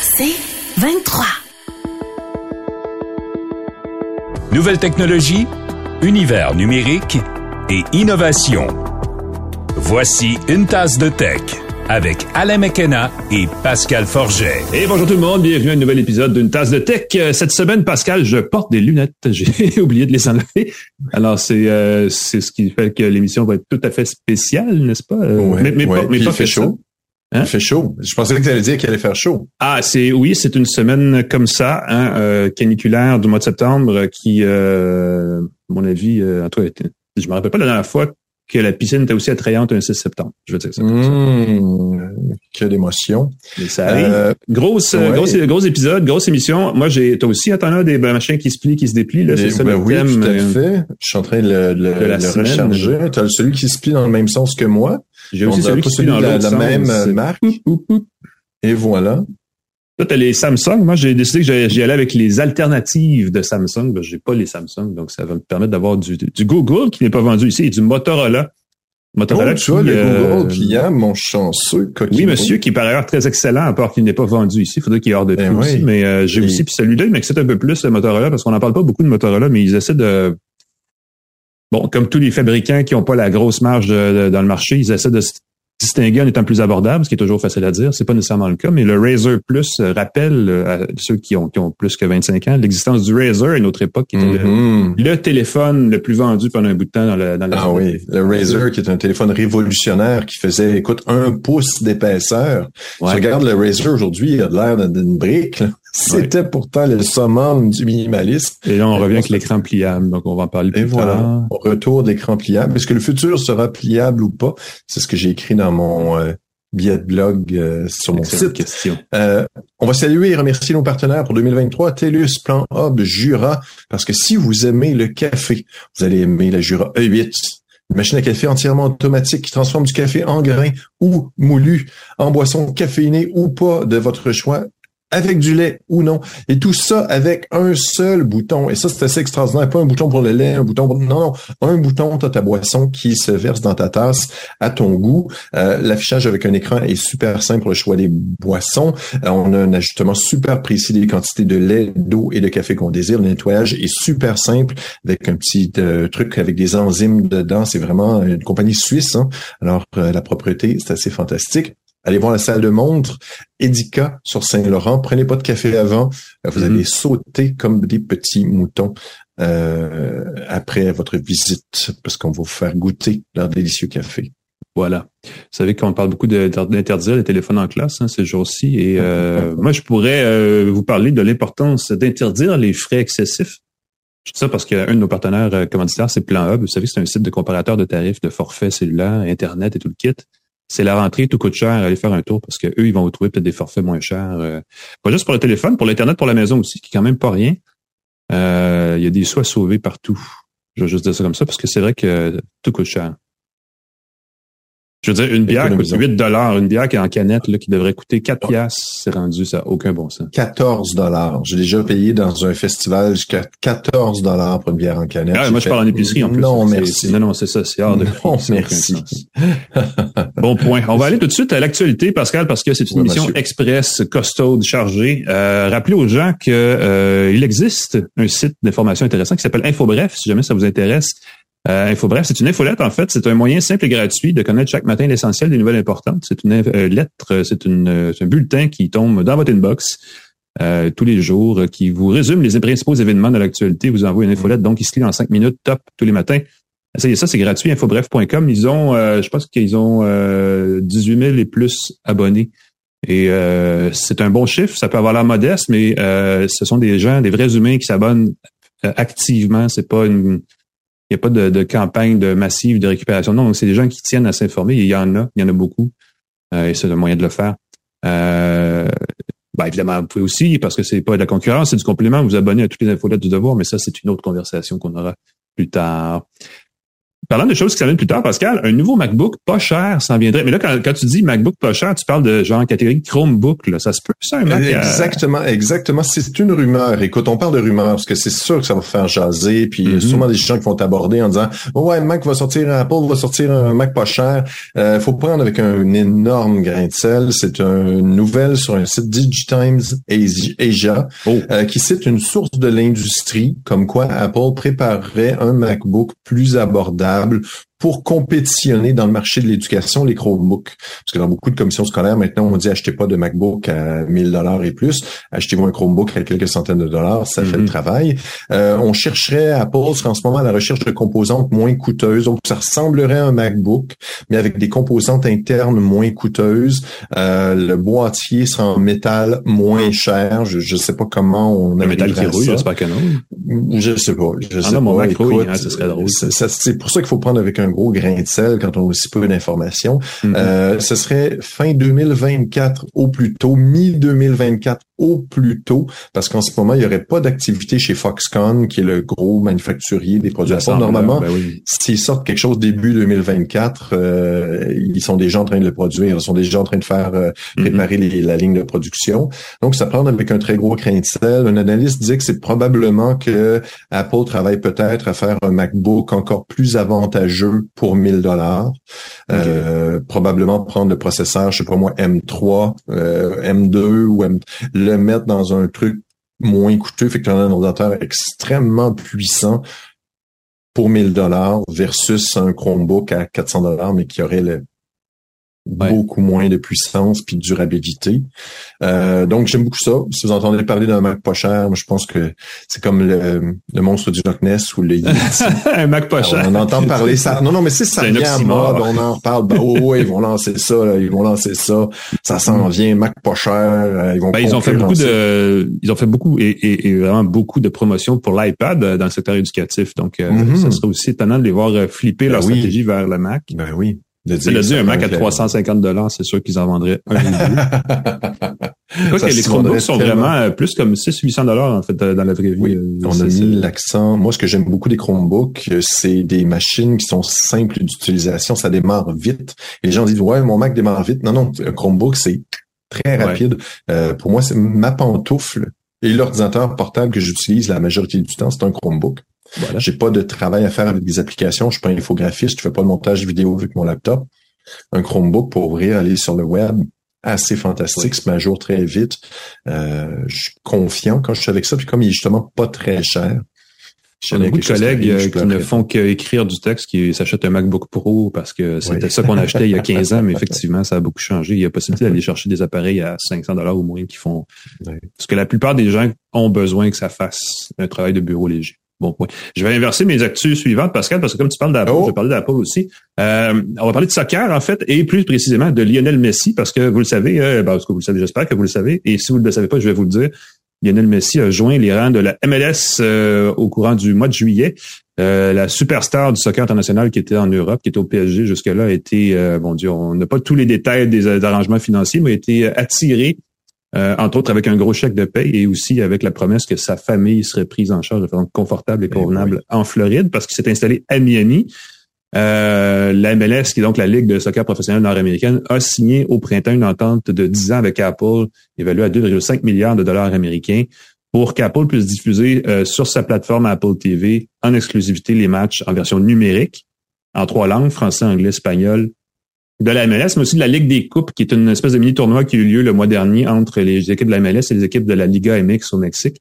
C'est 23. Nouvelle technologie, univers numérique et innovation. Voici une tasse de tech avec Alain McKenna et Pascal Forget. Et bonjour tout le monde, bienvenue à un nouvel épisode d'une tasse de tech. Euh, Cette semaine, Pascal, je porte des lunettes. J'ai oublié de les enlever. Alors, c'est euh, c'est ce qui fait que l'émission va être tout à fait spéciale, n'est-ce pas? Euh, Ouais, mais mais ouais, pas, mais pas fait chaud. Hein? Il fait chaud. Je pensais que tu allais dire qu'il allait faire chaud. Ah, c'est oui, c'est une semaine comme ça, hein, euh, caniculaire du mois de septembre euh, qui, euh, à mon avis, euh, en tout cas, je me rappelle pas la dernière fois que la piscine était aussi attrayante un 6 septembre. Je veux dire ça. comme ça. Mmh, quelle émotion. Mais ça arrive. Euh, Grosse, ouais. grosse, gros épisode, grosse émission. Moi, j'ai, toi aussi, attends là, des ben, machins qui se plient, qui se déplient, là, c'est ça ben le oui, thème. tout à euh, fait. Je suis en train de le, le- de la le semaine. recharger. Tu as celui qui se plie dans le même sens que moi. J'ai aussi celui qui se plie dans de la, l'autre la même euh, marque. Oup, oup. Et voilà. T'as les Samsung. Moi, j'ai décidé que j'y allais avec les alternatives de Samsung. Ben, j'ai pas les Samsung, donc ça va me permettre d'avoir du, du Google qui n'est pas vendu ici et du Motorola. Motorola Oh, tu vois, qui, le euh, Google client, mon chanceux coquin. Oui, monsieur, qui est par ailleurs très excellent, à part qu'il n'est pas vendu ici. Il faudrait qu'il y ait hors de prix Ben oui. aussi. Mais euh, j'ai Et- aussi, puis celui-là, il m'excite un peu plus, le Motorola, parce qu'on n'en parle pas beaucoup de Motorola, mais ils essaient de... Bon, comme tous les fabricants qui n'ont pas la grosse marge de- de- dans le marché, ils essaient de se distinguer en étant plus abordable, ce qui est toujours facile à dire. C'est pas nécessairement le cas, mais le Razer Plus euh, rappelle euh, à ceux qui ont, qui ont plus que 25 ans l'existence du Razer à une autre époque, qui était le- Mhm. le, téléphone le plus vendu pendant un bout de temps dans, le, dans la Ah oui, le Razer qui est un téléphone révolutionnaire qui faisait, écoute, un pouce d'épaisseur. Ouais. Tu regardes le Razer aujourd'hui, il a de l'air d'une brique. là. C'était pourtant le summum du minimalisme. Et là, on revient avec l'écran pliable, donc on va en parler plus Et voilà, retour d'écran pliable. Est-ce que le futur sera pliable ou pas? C'est ce que j'ai écrit dans mon euh, billet de blog euh, sur mon site. question. Euh, on va saluer et remercier nos partenaires pour 2023, TELUS, Plan Hub, Jura, parce que si vous aimez le café, vous allez aimer la Jura E8. Une machine à café entièrement automatique qui transforme du café en grain ou moulu, en boisson caféinée ou pas de votre choix, avec du lait ou non. Et tout ça avec un seul bouton. Et ça, c'est assez extraordinaire. Pas un bouton pour le lait, un bouton pour... Non, non. Un bouton, t'as ta boisson qui se verse dans ta tasse à ton goût. Euh, L'affichage avec un écran est super simple pour le choix des boissons. Euh, on a un ajustement super précis des quantités de lait, d'eau et de café qu'on désire. Le nettoyage est super simple avec un petit euh, truc avec des enzymes dedans. C'est vraiment une compagnie suisse. hein. Alors, euh, la propreté, c'est assez fantastique. Allez voir la salle de montre Edica sur Saint-Laurent. Prenez pas de café avant. Euh, Vous Mhm. allez sauter comme des petits moutons euh, après votre visite parce qu'on va vous faire goûter leur délicieux café. Voilà. Vous savez qu'on parle beaucoup d'interdire les téléphones en classe hein, ces jours-ci. Et euh, moi, je pourrais euh, vous parler de l'importance d'interdire les frais excessifs. Je dis ça parce qu'un de nos partenaires commanditaires, c'est Plan Hub. Vous savez, c'est un site de comparateur de tarifs de forfaits cellulaires, Internet et tout le kit. C'est la rentrée, tout coûte cher. Allez faire un tour parce que eux, ils vont vous trouver peut-être des forfaits moins chers. euh, pas juste pour le téléphone, pour l'Internet, pour la maison aussi, qui est quand même pas rien. Euh, Il y a des sous à sauver partout. Je vais juste dire ça comme ça parce que c'est vrai que tout coûte cher. Je veux dire, une bière coûte Économisons. 8 dollars. Une bière qui est en canette, là, qui devrait coûter 4 piastres, c'est rendu, ça n'a aucun bon sens. 14 dollars. J'ai déjà payé dans un festival jusqu'à 14 dollars pour une bière en canette. Ah, moi, je parle en épicerie, en plus. Non, merci. Non, non, c'est ça, c'est hors de Non, merci. Bon point. On va aller tout de suite à l'actualité, Pascal, parce que c'est une Oui, émission monsieur. express, costaud, chargée. Euh, rappelez aux gens que euh, il existe un site d'information intéressant qui s'appelle InfoBref, si jamais ça vous intéresse. Euh, InfoBref, c'est une infolette, en fait. C'est un moyen simple et gratuit de connaître chaque matin l'essentiel des nouvelles importantes. C'est une euh, lettre, c'est une, euh, c'est un bulletin qui tombe dans votre inbox euh, tous les jours, euh, qui vous résume les principaux événements de l'actualité, vous envoie une infolette, donc il se lit en cinq minutes, top, tous les matins. Essayez ça, c'est gratuit, infobref.com. Ils ont, euh, je pense qu'ils ont euh, 18 000 et plus abonnés. Et euh, c'est un bon chiffre, ça peut avoir l'air modeste, mais euh, ce sont des gens, des vrais humains qui s'abonnent euh, activement. C'est pas une, il n'y a pas de, de campagne de massive de récupération. Non, c'est des gens qui tiennent à s'informer. Il y en a, il y en a beaucoup. Euh, et c'est le moyen de le faire. Euh, ben, évidemment, vous pouvez aussi, parce que c'est pas de la concurrence, c'est du complément, vous abonnez à toutes les infolettes du devoir, mais ça, c'est une autre conversation qu'on aura plus tard. Parlant de choses qui s'en viennent plus tard, Pascal, un nouveau MacBook pas cher s'en viendrait. Mais là, quand, quand, tu dis MacBook pas cher, tu parles de genre catégorie Chromebook. Là. Ça se peut, ça, un Mac? Exactement, exactement. C'est une rumeur. Écoute, on parle de rumeur parce que c'est sûr que ça va faire jaser. Puis il y a sûrement des gens qui vont t'aborder en disant oh, ouais, Mac va sortir, Apple va sortir un Mac pas cher. Euh, faut prendre avec un énorme grain de sel. C'est une nouvelle sur un site Digitimes Asia oh. euh, qui cite une source de l'industrie comme quoi Apple préparerait un MacBook plus abordable table pour compétitionner dans le marché de l'éducation les Chromebooks. Parce que dans beaucoup de commissions scolaires, maintenant, on dit achetez pas de MacBook à 1000 dollars et plus, achetez-vous un Chromebook à quelques centaines de dollars, ça fait le mhm. travail. Euh, on chercherait à Apple en ce moment à la recherche de composantes moins coûteuses, donc ça ressemblerait à un MacBook, mais avec des composantes internes moins coûteuses. Euh, le boîtier sera en métal moins cher. Je ne sais pas comment on a métal qui rouille, j'espère que non. Je sais pas. Je sais pas. Écoute, hein, ça serait drôle. C'est pour ça qu'il faut prendre avec un gros grain de sel quand on a aussi peu d'informations. Mm-hmm. Euh, ce serait fin 2024 au plus tôt, mi-2024 au plus tôt, parce qu'en ce moment, il n'y aurait pas d'activité chez Foxconn, qui est le gros manufacturier des produits Apple. Normalement, ben s'ils sortent quelque chose début 2024, euh, ils sont déjà en train de le produire, ils sont déjà en train de faire euh, mm-hmm. préparer la ligne de production. Donc, ça prend avec un très gros grain de sel. Un analyste dit que c'est probablement que Apple travaille peut-être à faire un MacBook encore plus avantageux pour 1000 dollars. Euh, probablement prendre le processeur, je sais pas moi, M3, euh, M2 ou M, le mettre dans un truc moins coûteux, fait que tu as un ordinateur extrêmement puissant pour 1000 dollars versus un Chromebook à 400 dollars, mais qui aurait le beaucoup moins de puissance puis de durabilité. Euh, donc j'aime beaucoup ça. Si vous entendez parler d'un Mac pas cher, je pense que c'est comme le, monstre du Loch Ness ou le un Mac pas cher. on entend parler ça. Non non mais c'est ça vient mode, on en reparle. Ben, oh, ils vont lancer ça, ils vont lancer ça. Ça s'en mm. vient Mac pas cher. Euh, ils vont. Ben, ils ont fait beaucoup de, ils ont fait beaucoup et, vraiment beaucoup de promotions pour l'iPad euh, dans le secteur éducatif. Donc mm-hmm. ça serait aussi étonnant de les voir flipper ben leur stratégie vers le Mac. Ben oui. De dit un Mac à 350 dollars, c'est sûr qu'ils en vendraient un les Chromebooks sont vraiment euh, plus comme 600-800 dollars en fait euh, dans la vraie vie. Oui, euh, on a mis l'accent. Moi, ce que j'aime beaucoup des Chromebooks, c'est des machines qui sont simples d'utilisation. Ça démarre vite. Et les gens disent ouais, mon Mac démarre vite. Non, non, un Chromebook c'est très rapide. pour moi, c'est ma pantoufle et l'ordinateur portable que j'utilise la majorité du temps, c'est un Chromebook. Voilà. J'ai pas de travail à faire avec des applications. Je suis pas infographiste. Je fais pas de montage vidéo avec mon laptop. Un Chromebook pour ouvrir, aller sur le web, assez fantastique, se met à jour très vite. Euh, je suis confiant quand je suis avec ça. Puis comme il est justement pas très cher, j'ai beaucoup de collègues euh, qui ne font qu'écrire du texte, qui s'achètent un MacBook Pro parce que c'était ça qu'on achetait il y a 15 ans, mais effectivement, ça a beaucoup changé. Il y a possibilité d'aller chercher des appareils à 500 dollars ou moins qui font... Parce que la plupart des gens ont besoin que ça fasse un travail de bureau léger. Bon point. Je vais inverser mes actus suivantes, Pascal, parce que comme tu parles d'Apple, oh. je vais parler d'Apple aussi. Euh, on va parler de soccer, en fait, et plus précisément de Lionel Messi, parce que vous le savez, euh, parce que vous le savez, j'espère que vous le savez, et si vous ne le savez pas, je vais vous le dire. Lionel Messi a joint les rangs de la MLS euh, au courant du mois de juillet. Euh, la superstar du soccer international qui était en Europe, qui était au PSG jusque-là, a été, bon Dieu, on n'a pas tous les détails des, arrangements financiers, mais a été attiré euh, entre autres avec un gros chèque de paie et aussi avec la promesse que sa famille serait prise en charge de façon confortable et ben convenable en Floride parce qu'il s'est installé à Miami. Euh, la MLS, qui est donc la Ligue de soccer professionnelle nord-américaine, a signé au printemps une entente de 10 ans avec Apple, évaluée à 2,5 milliards de dollars américains, pour qu'Apple puisse diffuser euh, sur sa plateforme Apple TV en exclusivité les matchs en version numérique, en trois langues, français, anglais, espagnol, de la MLS, mais aussi de la Ligue des Coupes, qui est une espèce de mini-tournoi qui a eu lieu le mois dernier entre les équipes de la MLS et les équipes de la Liga MX au Mexique.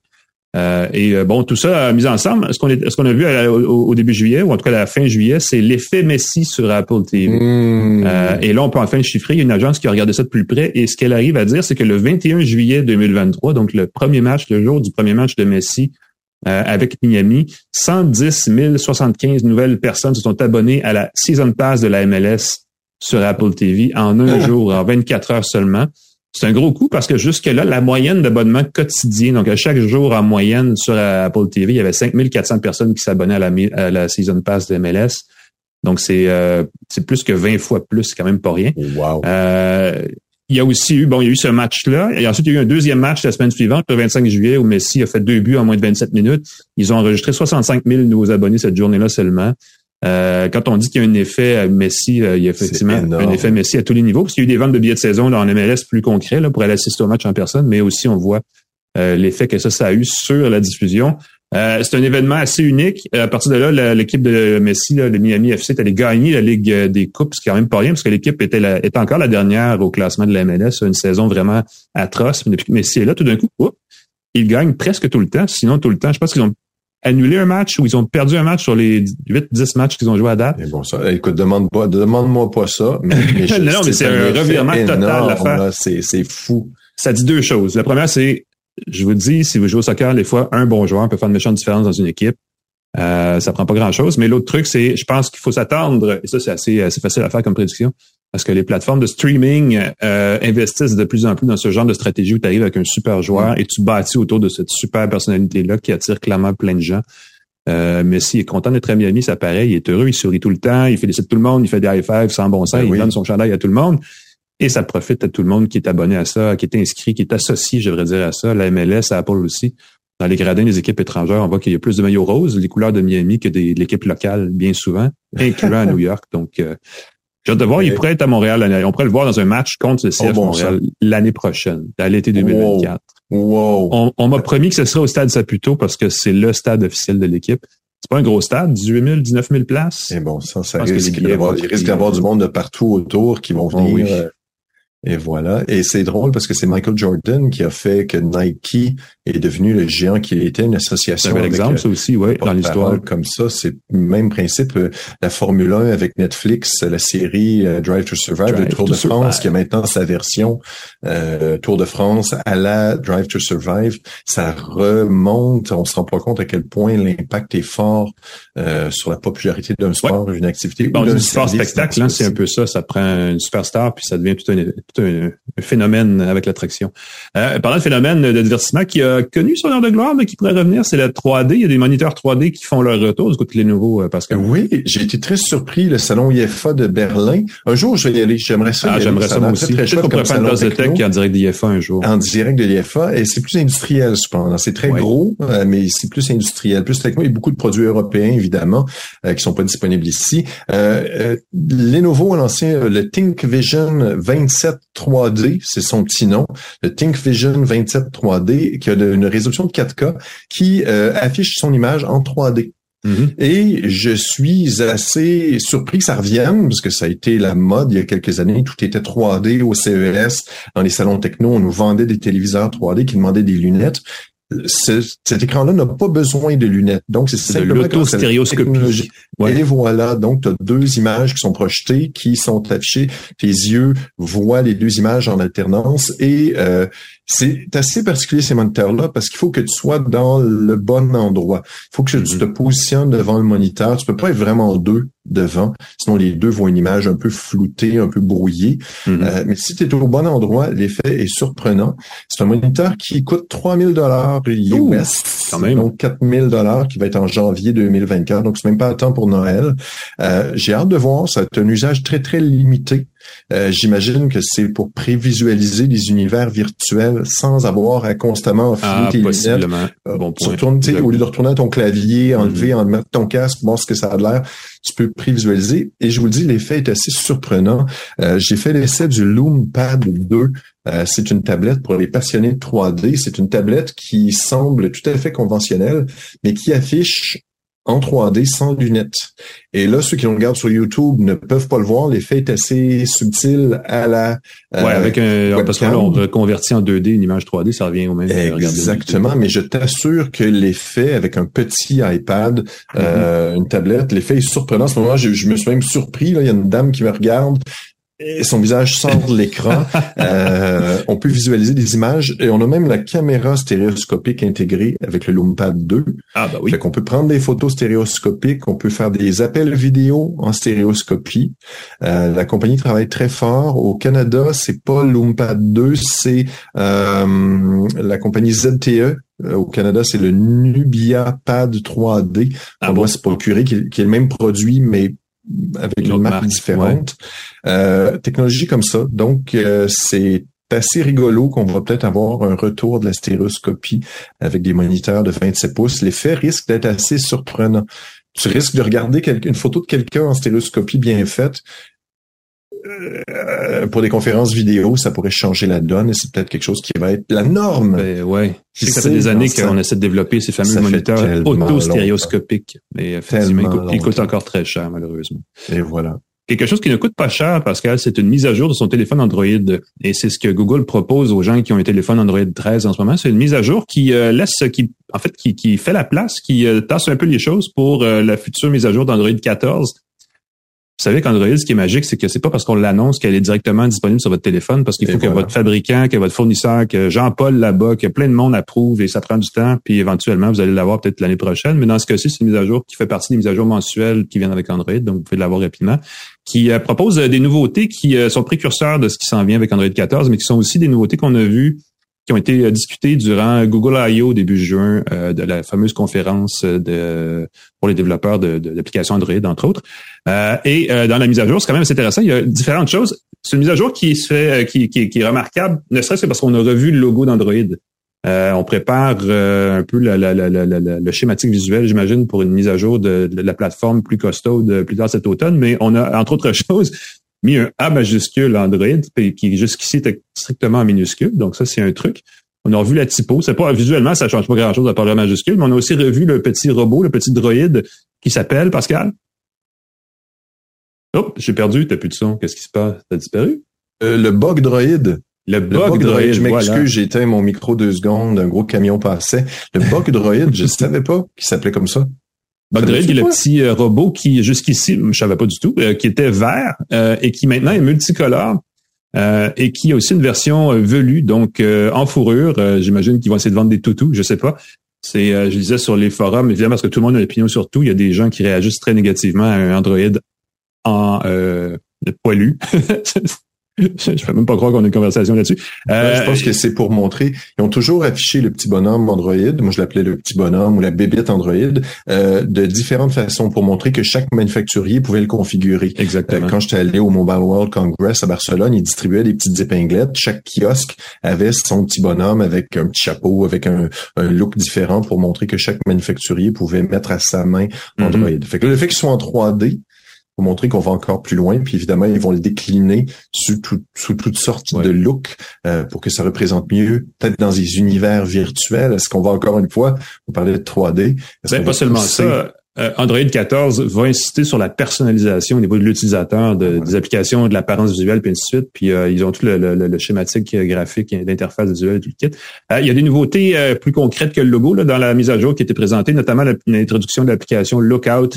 Euh, et euh, bon, tout ça mis ensemble, ce qu'on ce qu'on a vu au, début juillet, ou en tout cas à la fin juillet, c'est l'effet Messi sur Apple TV. Mmh. Euh, et là, on peut enfin chiffrer. Il y a une agence qui a regardé ça de plus près. Et ce qu'elle arrive à dire, c'est que le 21 juillet 2023, donc le premier match, le jour du premier match de Messi avec Miami, 110 075 nouvelles personnes se sont abonnées à la Season Pass de la MLS sur Apple TV en un ah. jour, en 24 heures seulement. C'est un gros coup parce que jusque-là, la moyenne d'abonnement quotidien, donc à chaque jour en moyenne sur Apple TV, il y avait 5400 personnes qui s'abonnaient à la, à la Season Pass de MLS. Donc, c'est euh, c'est plus que 20 fois plus, c'est quand même pas rien. Wow. Euh, il y a aussi eu, bon, il y a eu ce match-là. Et ensuite, il y a eu un deuxième match la semaine suivante, le 25 juillet, où Messi a fait deux buts en moins de 27 minutes. Ils ont enregistré 65 000 nouveaux abonnés cette journée-là seulement. Euh, quand on dit qu'il y a un effet Messi, il y a effectivement un effet Messi à tous les niveaux, parce qu'il y a eu des ventes de billets de saison là, en MLS plus concrets là, pour aller assister au match en personne, mais aussi on voit l'effet que ça, ça a eu sur la diffusion. Euh, c'est un événement assez unique. Euh, à partir de là, l'équipe de Messi, là, le Miami FC, est allé gagner la Ligue euh, des Coupes, ce qui est quand même pas rien, parce que l'équipe était, était encore la dernière au classement de la MLS, une saison vraiment atroce. Mais depuis que Messi est là, tout d'un coup, ils gagnent presque tout le temps, sinon tout le temps. Je pense qu'ils ont annulé un match ou ils ont perdu un match sur les 8-10 matchs qu'ils ont joué à date? bon, ça, écoute, demande pas, demande-moi pas ça. Mais, non, mais c'est un revirement total. C'est fou. Ça dit deux choses. La première, c'est je vous dis, si vous jouez au soccer, des fois, un bon joueur peut faire une méchante différence dans une équipe. Euh, ça prend pas grand-chose. Mais l'autre truc, c'est, je pense qu'il faut s'attendre, et ça, c'est assez, assez facile à faire comme prédiction, parce que les plateformes de streaming euh, investissent de plus en plus dans ce genre de stratégie où tu arrives avec un super joueur mm. et tu bâtis autour de cette super personnalité-là qui attire clairement plein de gens. Euh, Messi est content d'être à Miami, ça paraît, il est heureux, il sourit tout le temps, il félicite tout le monde, il fait des high fives sans bon sens, ben il donne son chandail à tout le monde. Et ça profite à tout le monde qui est abonné à ça, qui est inscrit, qui est associé, je devrais dire, à ça. La MLS, Apple aussi. Dans les gradins des équipes étrangères, on voit qu'il y a plus de maillots roses, les couleurs de Miami, que de l'équipe locale, bien souvent, incluant à New York. Donc, euh, j'ai hâte de voir, il pourrait être à Montréal. On pourrait le voir dans un match contre le CF oh, Montréal l'année prochaine, à l'été 2024. Wow. On, m'a promis que ce serait au stade Saputo parce que c'est le stade officiel de l'équipe. C'est pas un gros stade, 18 000, 19 000 places. Et bon, ça, ça risque d'avoir, il risque d'avoir du monde de partout autour qui vont venir. oui. Euh, et voilà. Et c'est drôle parce que c'est Michael Jordan qui a fait que Nike est devenu le géant qu'il était, une association. C'est un exemple, ça aussi, ouais, dans l'histoire. Comme ça, c'est le même principe. Euh, la Formule 1 avec Netflix, la série euh, Drive to Survive, le Tour de France, qui a maintenant sa version euh, Tour de France à la Drive to Survive, ça remonte. On se rend pas compte à quel point l'impact est fort euh, sur la popularité d'un sport, d'une activité. Bon, un sport spectacle, hein, c'est un peu ça. Ça prend une superstar puis ça devient tout un, un, phénomène avec l'attraction. Euh, parlant de phénomène de divertissement qui a connu son heure de gloire, mais qui pourrait revenir, c'est la 3D. Il y a des moniteurs 3D qui font leur retour. Du coup, les nouveaux, euh, Pascal. Oui, j'ai été très surpris. Le salon IFA de Berlin. Un jour, je vais y aller. J'aimerais ça. Ah, j'aimerais ça, moi aussi. Peut-être qu'on pourrait faire une de tech en direct de l'IFA un jour. En direct de l'IFA. Et c'est plus industriel, cependant. C'est très gros, euh, mais c'est plus industriel. Plus techno. Il y a beaucoup de produits européens, évidemment, euh, qui sont pas disponibles ici. Euh, Lenovo a lancé le ThinkVision 27 3D, c'est son petit nom, le ThinkVision 27 3D, qui a une résolution de 4K, qui euh, affiche son image en 3D. Mm-hmm. Et je suis assez surpris que ça revienne, parce que ça a été la mode il y a quelques années. Tout était 3D au CES. Dans les salons techno, on nous vendait des téléviseurs 3D qui demandaient des lunettes cet écran-là n'a pas besoin de lunettes. Donc, c'est simplement l'autostéréoscopie. Ouais. Et voilà, donc tu as deux images qui sont projetées, qui sont affichées. Tes yeux voient les deux images en alternance et euh, c'est assez particulier ces moniteurs-là parce qu'il faut que tu sois dans le bon endroit. Il faut que tu mm-hmm. te positionnes devant le moniteur. Tu peux pas être vraiment deux devant, sinon les deux voient une image un peu floutée, un peu brouillée. Mm-hmm. Euh, mais si tu es au bon endroit, l'effet est surprenant. C'est un moniteur qui coûte 3000 dollars US, quand même. donc 4000 dollars qui va être en janvier 2024. Donc c'est même pas à temps pour Noël. Euh, J'ai hâte de voir. Ça a un usage très très limité. Euh, j'imagine que c'est pour prévisualiser des univers virtuels sans avoir à constamment enfiler ah, tes lunettes. Euh, bon au lieu de retourner à ton clavier, mm-hmm. enlever, en mettre ton casque, voir ce que ça a l'air, tu peux prévisualiser. Et je vous le dis, l'effet est assez surprenant. Euh, j'ai fait l'essai du Loom Pad 2. c'est une tablette pour les passionnés de 3D. C'est une tablette qui semble tout à fait conventionnelle, mais qui affiche en 3D sans lunettes. Et là, ceux qui nous regardent sur YouTube ne peuvent pas le voir. L'effet est assez subtil à la. Euh, ouais, avec un, parce que là, on reconvertit en 2D une image 3D, ça revient au même. Exactement, mais je t'assure que l'effet avec un petit iPad, euh, mm-hmm. une tablette, l'effet est surprenant. À ce moment-là, je, je, me suis même surpris. Là, il y a une dame qui me regarde et son visage sort de l'écran. euh, on peut visualiser des images et on a même la caméra stéréoscopique intégrée avec le Loompad 2. Ah bah oui. Fait qu'on peut prendre des photos stéréoscopiques, on peut faire des appels vidéo en stéréoscopie. Euh, la compagnie travaille très fort. Au Canada, c'est pas Loompad 2, c'est euh, la compagnie ZTE au Canada, c'est le Nubia Pad 3D. Ah on doit se procurer, qui est, le même produit, mais avec une, marque, différente. Euh, technologie comme ça. Donc, euh, c'est assez rigolo qu'on va peut-être avoir un retour de la stéréoscopie avec des moniteurs de 27 pouces. L'effet risque d'être assez surprenant. tu risques de regarder une photo de quelqu'un en stéréoscopie bien faite. Euh, pour des conférences vidéo, ça pourrait changer la donne et c'est peut-être quelque chose qui va être la norme. Ben, ouais. ça fait des années qu'on essaie de développer ces fameux moniteurs auto-stéréoscopiques. Mais effectivement, ils coûtent encore très cher, malheureusement. Et voilà. Quelque chose qui ne coûte pas cher, Pascal, c'est une mise à jour de son téléphone Android. Et c'est ce que Google propose aux gens qui ont un téléphone Android 13 en ce moment. C'est une mise à jour qui euh, laisse, qui, en fait, qui, qui fait la place, qui euh, tasse un peu les choses pour euh, la future mise à jour d'Android 14 vous savez qu'Android, ce qui est magique, c'est que c'est pas parce qu'on l'annonce qu'elle est directement disponible sur votre téléphone, parce qu'il faut que votre fabricant, que votre fournisseur, que Jean-Paul là-bas, que plein de monde approuve et ça prend du temps, puis éventuellement, vous allez l'avoir peut-être l'année prochaine. Mais dans ce cas-ci, c'est une mise à jour qui fait partie des mises à jour mensuelles qui viennent avec Android, donc vous pouvez l'avoir rapidement, qui euh, propose euh, des nouveautés qui euh, sont précurseurs de ce qui s'en vient avec Android 14, mais qui sont aussi des nouveautés qu'on a vues qui ont été discutées durant Google I.O. début juin de la fameuse conférence de, pour les développeurs de, de l'application Android, entre autres. Euh, et euh, dans la mise à jour, c'est quand même assez intéressant. Il y a différentes choses. C'est une mise à jour qui se fait, euh, qui, qui, qui est remarquable, ne serait-ce que parce qu'on a revu le logo d'Android. on prépare un peu la, la, la, le schématique visuel, j'imagine, pour une mise à jour de, la plateforme plus costaud plus tard cet automne. Mais on a, entre autres choses, mis un A majuscule Android, qui jusqu'ici était strictement en minuscule. Donc ça, c'est un truc. On a revu la typo. C'est pas visuellement, ça change pas grand-chose à part le majuscule, mais on a aussi revu le petit robot, le petit droïde qui s'appelle Pascal. Oh, j'ai perdu, t'as plus de son. Qu'est-ce qui se passe? T'as disparu? Euh, le bug droïde. Le bug, droïde. Je m'excuse, j'ai éteint mon micro deux secondes, un gros camion passait. Le bug droïde, je savais pas qu'il s'appelait comme ça. Bug droïde, le petit euh, robot qui, jusqu'ici, je savais pas du tout, euh, qui était vert et qui maintenant est multicolore. et qui a aussi une version velue, donc en fourrure. J'imagine qu'ils vont essayer de vendre des toutous, je sais pas. C'est, je disais sur les forums, évidemment, parce que tout le monde a l'opinion sur tout. Il y a des gens qui réagissent très négativement à un Android en euh, poilu. je ne peux même pas croire qu'on a une conversation là-dessus. Euh, je pense que c'est pour montrer. Ils ont toujours affiché le petit bonhomme Android, moi je l'appelais le petit bonhomme ou la bébête Android, euh, de différentes façons pour montrer que chaque manufacturier pouvait le configurer. Exactement. Euh, quand j'étais allé au Mobile World Congress à Barcelone, ils distribuaient des petites épinglettes. Chaque kiosque avait son petit bonhomme avec un petit chapeau, avec un, look différent pour montrer que chaque manufacturier pouvait mettre à sa main mm-hmm. Android. Fait que le fait qu'ils soient en 3D, pour montrer qu'on va encore plus loin. Puis évidemment, ils vont le décliner sous, sous toutes sortes de looks euh, pour que ça représente mieux, peut-être dans des univers virtuels. Est-ce qu'on va encore une fois, vous parler de 3D? Ben, pas seulement ça. Euh, Android 14 va insister sur la personnalisation au niveau de l'utilisateur, de, des applications, de l'apparence visuelle, puis ainsi de suite. Puis euh, ils ont tout le, le, schématique graphique, l'interface visuelle, tout le kit. il y a des nouveautés plus concrètes que le logo là, dans la mise à jour qui a été présentée, notamment l'introduction de l'application Lookout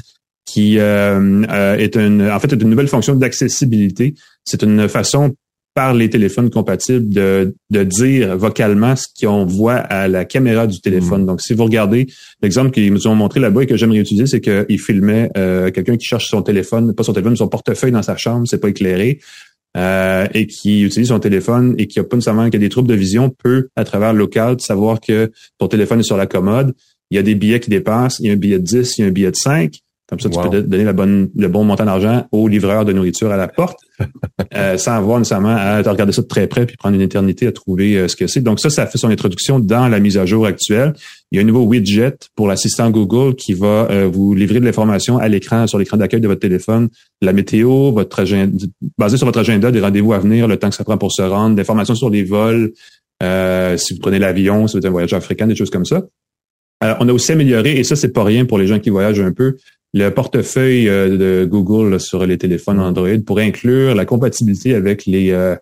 qui euh, euh, est une, en fait, est une nouvelle fonction d'accessibilité. C'est une façon par les téléphones compatibles de, de dire vocalement ce qu'on voit à la caméra du téléphone. Mm. Donc, si vous regardez l'exemple qu'ils nous ont montré là-bas et que j'aimerais utiliser, c'est qu'ils filmaient euh, quelqu'un qui cherche son téléphone, pas son téléphone, son portefeuille dans sa chambre, c'est pas éclairé, euh, et qui utilise son téléphone et qui a pas nécessairement qui a des troubles de vision, peut, à travers le local, savoir que ton téléphone est sur la commode, il y a des billets qui dépassent, il y a un billet de 10, il y a un billet de 5, comme ça, tu peux donner la bonne, le bon montant d'argent au livreur de nourriture à la porte, euh, sans avoir nécessairement à regarder ça de très près puis prendre une éternité à trouver euh, ce que c'est. Donc ça, ça fait son introduction dans la mise à jour actuelle. Il y a un nouveau widget pour l'assistant Google qui va euh, vous livrer de l'information à l'écran, sur l'écran d'accueil de votre téléphone, la météo, votre agenda, basé sur votre agenda, des rendez-vous à venir, le temps que ça prend pour se rendre, l'information sur les vols, si vous prenez l'avion, si vous êtes un voyageur fréquent, des choses comme ça. on a aussi amélioré, et ça, c'est pas rien pour les gens qui voyagent un peu, le portefeuille euh, de Google sur les téléphones Android pour inclure la compatibilité avec les euh,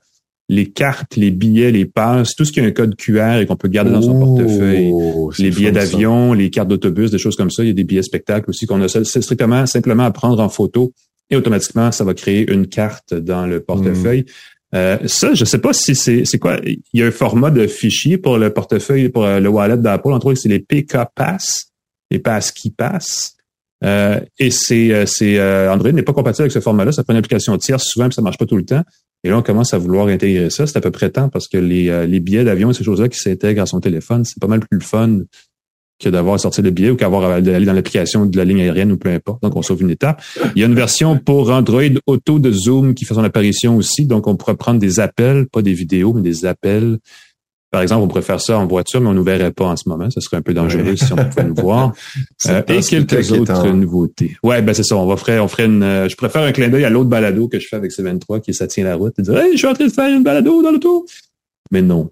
les cartes, les billets, les passes, tout ce qui a un code QR et qu'on peut garder dans son portefeuille. Les billets d'avion, les cartes d'autobus, des choses comme ça. Il y a des billets spectacles aussi qu'on a strictement simplement à prendre en photo et automatiquement ça va créer une carte dans le portefeuille. Hmm. Euh, ça, je sais pas si c'est c'est quoi. Il y a un format de fichier pour le portefeuille, pour le wallet d'Apple. Entre autres, c'est les PK Pass, les passes qui passent. Euh, et c'est, euh, c'est euh, Android n'est pas compatible avec ce format-là. Ça prend une application tierce souvent, puis ça marche pas tout le temps. Et là, on commence à vouloir intégrer ça. C'est à peu près temps parce que les, les billets d'avion et ces choses-là qui s'intègrent à son téléphone, c'est pas mal plus le fun que d'avoir sorti le billet ou qu'avoir d'aller dans l'application de la ligne aérienne ou peu importe. Donc, on sauve une étape. Il y a une version pour Android Auto de Zoom qui fait son apparition aussi. Donc, on pourra prendre des appels, pas des vidéos, mais des appels Par exemple, on pourrait faire ça en voiture, mais on ne nous verrait pas en ce moment. Ce serait un peu dangereux si on pouvait nous voir. Euh, et quelques autres nouveautés. Ouais, ben c'est ça. On va faire, on ferait une. Euh, je préfère un clin d'œil à l'autre balado que je fais avec C23 qui ça tient la route et dire Hey, je suis en train de faire une balado dans l'auto. Mais non,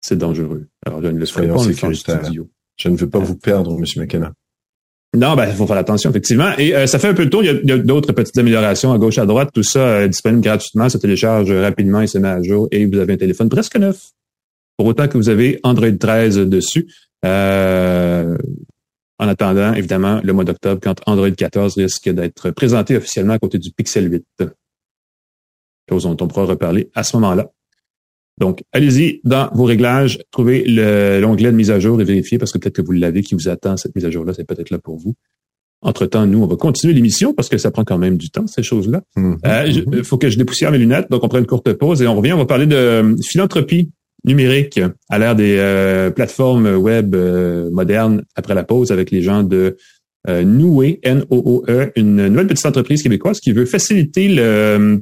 c'est dangereux. Alors je ne le ferai pas en studio. Je ne veux pas vous perdre, M. McKenna. Non, ben, il faut faire attention, effectivement. Et euh, ça fait un peu le tour. Il y a, d'autres petites améliorations à gauche, à droite. Tout ça est disponible gratuitement. Ça télécharge rapidement et se met à jour. Et vous avez un téléphone presque neuf pour autant que vous avez Android 13 dessus. Euh, en attendant, évidemment, le mois d'octobre, quand Android 14 risque d'être présenté officiellement à côté du Pixel 8. Chose dont on pourra reparler à ce moment-là. Donc, allez-y dans vos réglages, trouvez l'onglet de mise à jour et vérifiez parce que peut-être que vous l'avez qui vous attend, cette mise à jour-là, c'est peut-être là pour vous. Entre-temps, nous, on va continuer l'émission parce que ça prend quand même du temps, ces choses-là. Il mm-hmm. euh, mm-hmm. faut que je dépoussière mes lunettes, donc on prend une courte pause et on revient. On va parler de philanthropie numérique à l'ère des euh, plateformes web euh, modernes après la pause avec les gens de euh, Noué, N-O-O-E, une nouvelle petite entreprise québécoise qui veut faciliter le,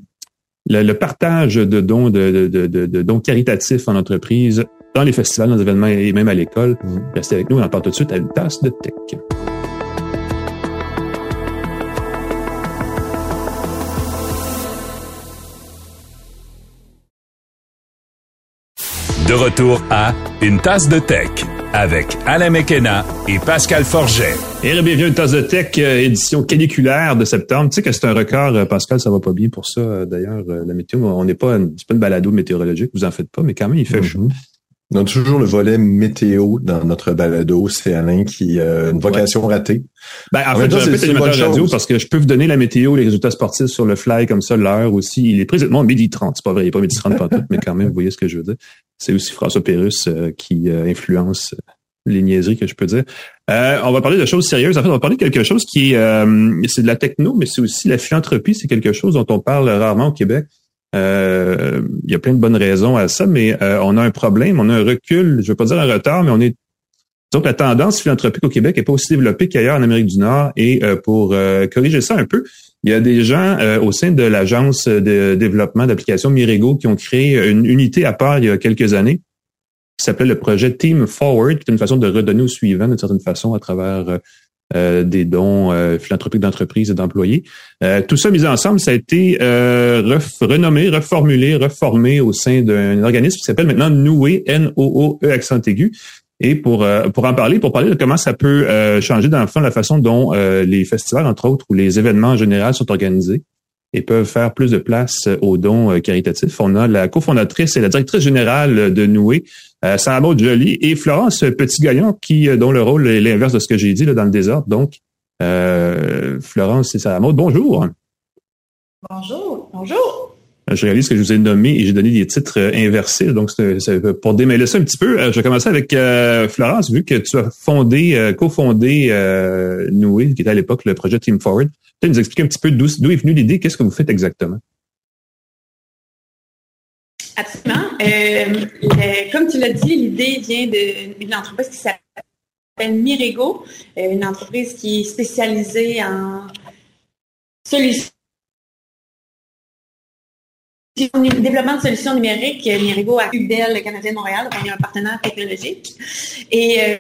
le, partage de dons, de, de, de, dons caritatifs en entreprise dans les festivals, dans les événements et même à l'école. Mmh. Restez avec nous, on en parle tout de suite à une tasse de tech. De retour à Une tasse de tech avec Alain Mekena et Pascal Forget. Et bienvenue à Une tasse de tech, euh, édition caniculaire de septembre. Tu sais que c'est un record, euh, Pascal, ça va pas bien pour ça. Euh, d'ailleurs, la météo, on n'est pas, c'est pas une balado météorologique, vous en faites pas, mais quand même, il fait chaud. On a toujours le volet météo dans notre balado. C'est Alain qui a une vocation ratée. Ben, en, fait, j'ai un peu radio parce que je peux vous donner la météo, les résultats sportifs sur le fly comme ça, l'heure aussi. Il est présentement midi 30. C'est pas vrai, il est pas midi 30 tout, mais quand même, vous voyez ce que je veux dire. C'est aussi François Pérus euh, qui euh, influence les niaiseries que je peux dire. Euh, on va parler de choses sérieuses. En fait, on va parler de quelque chose qui c'est de la techno, mais c'est aussi la philanthropie. C'est quelque chose dont on parle rarement au Québec. Euh, il y a plein de bonnes raisons à ça, mais euh, on a un problème, on a un recul, je veux pas dire un retard, mais on est donc la tendance philanthropique au Québec n'est pas aussi développée qu'ailleurs en Amérique du Nord. Et euh, pour corriger ça un peu, il y a des gens au sein de l'agence de développement d'applications Mirego qui ont créé une unité à part il y a quelques années qui s'appelait le projet Team Forward, qui est une façon de redonner au suivant d'une certaine façon à travers euh, des dons euh, philanthropiques d'entreprises et d'employés. Euh, tout ça mis ensemble, ça a été renommé, reformulé, reformé au sein d'un organisme qui s'appelle maintenant Noué, N-O-O-E accent aigu. Et pour pour en parler, pour parler de comment ça peut changer dans le fond la façon dont les festivals, entre autres, ou les événements en général sont organisés et peuvent faire plus de place aux dons caritatifs. On a la cofondatrice et la directrice générale de Noué, euh, Sarah Maud Jolie et Florence Petit-Gaillon, qui, euh, dont le rôle est l'inverse de ce que j'ai dit là, dans le désordre. Donc, euh, Florence et Sarah Maud, bonjour. Bonjour, bonjour. Euh, je réalise que je vous ai nommé et j'ai donné des titres inversés. Donc, pour démêler ça un petit peu, je vais commencer avec Florence, vu que tu as fondé, cofondé Noué, qui était à l'époque le projet Team Forward. Tu nous expliquer un petit peu d'où est venue l'idée, qu'est-ce que vous faites exactement? Absolument. Euh, comme tu l'as dit, l'idée vient d'une entreprise qui s'appelle Mirego, euh, une entreprise qui est spécialisée en solutions développement de solutions numériques, Mirego a Ubel, le Canadien de Montréal, donc on est un partenaire technologique. Et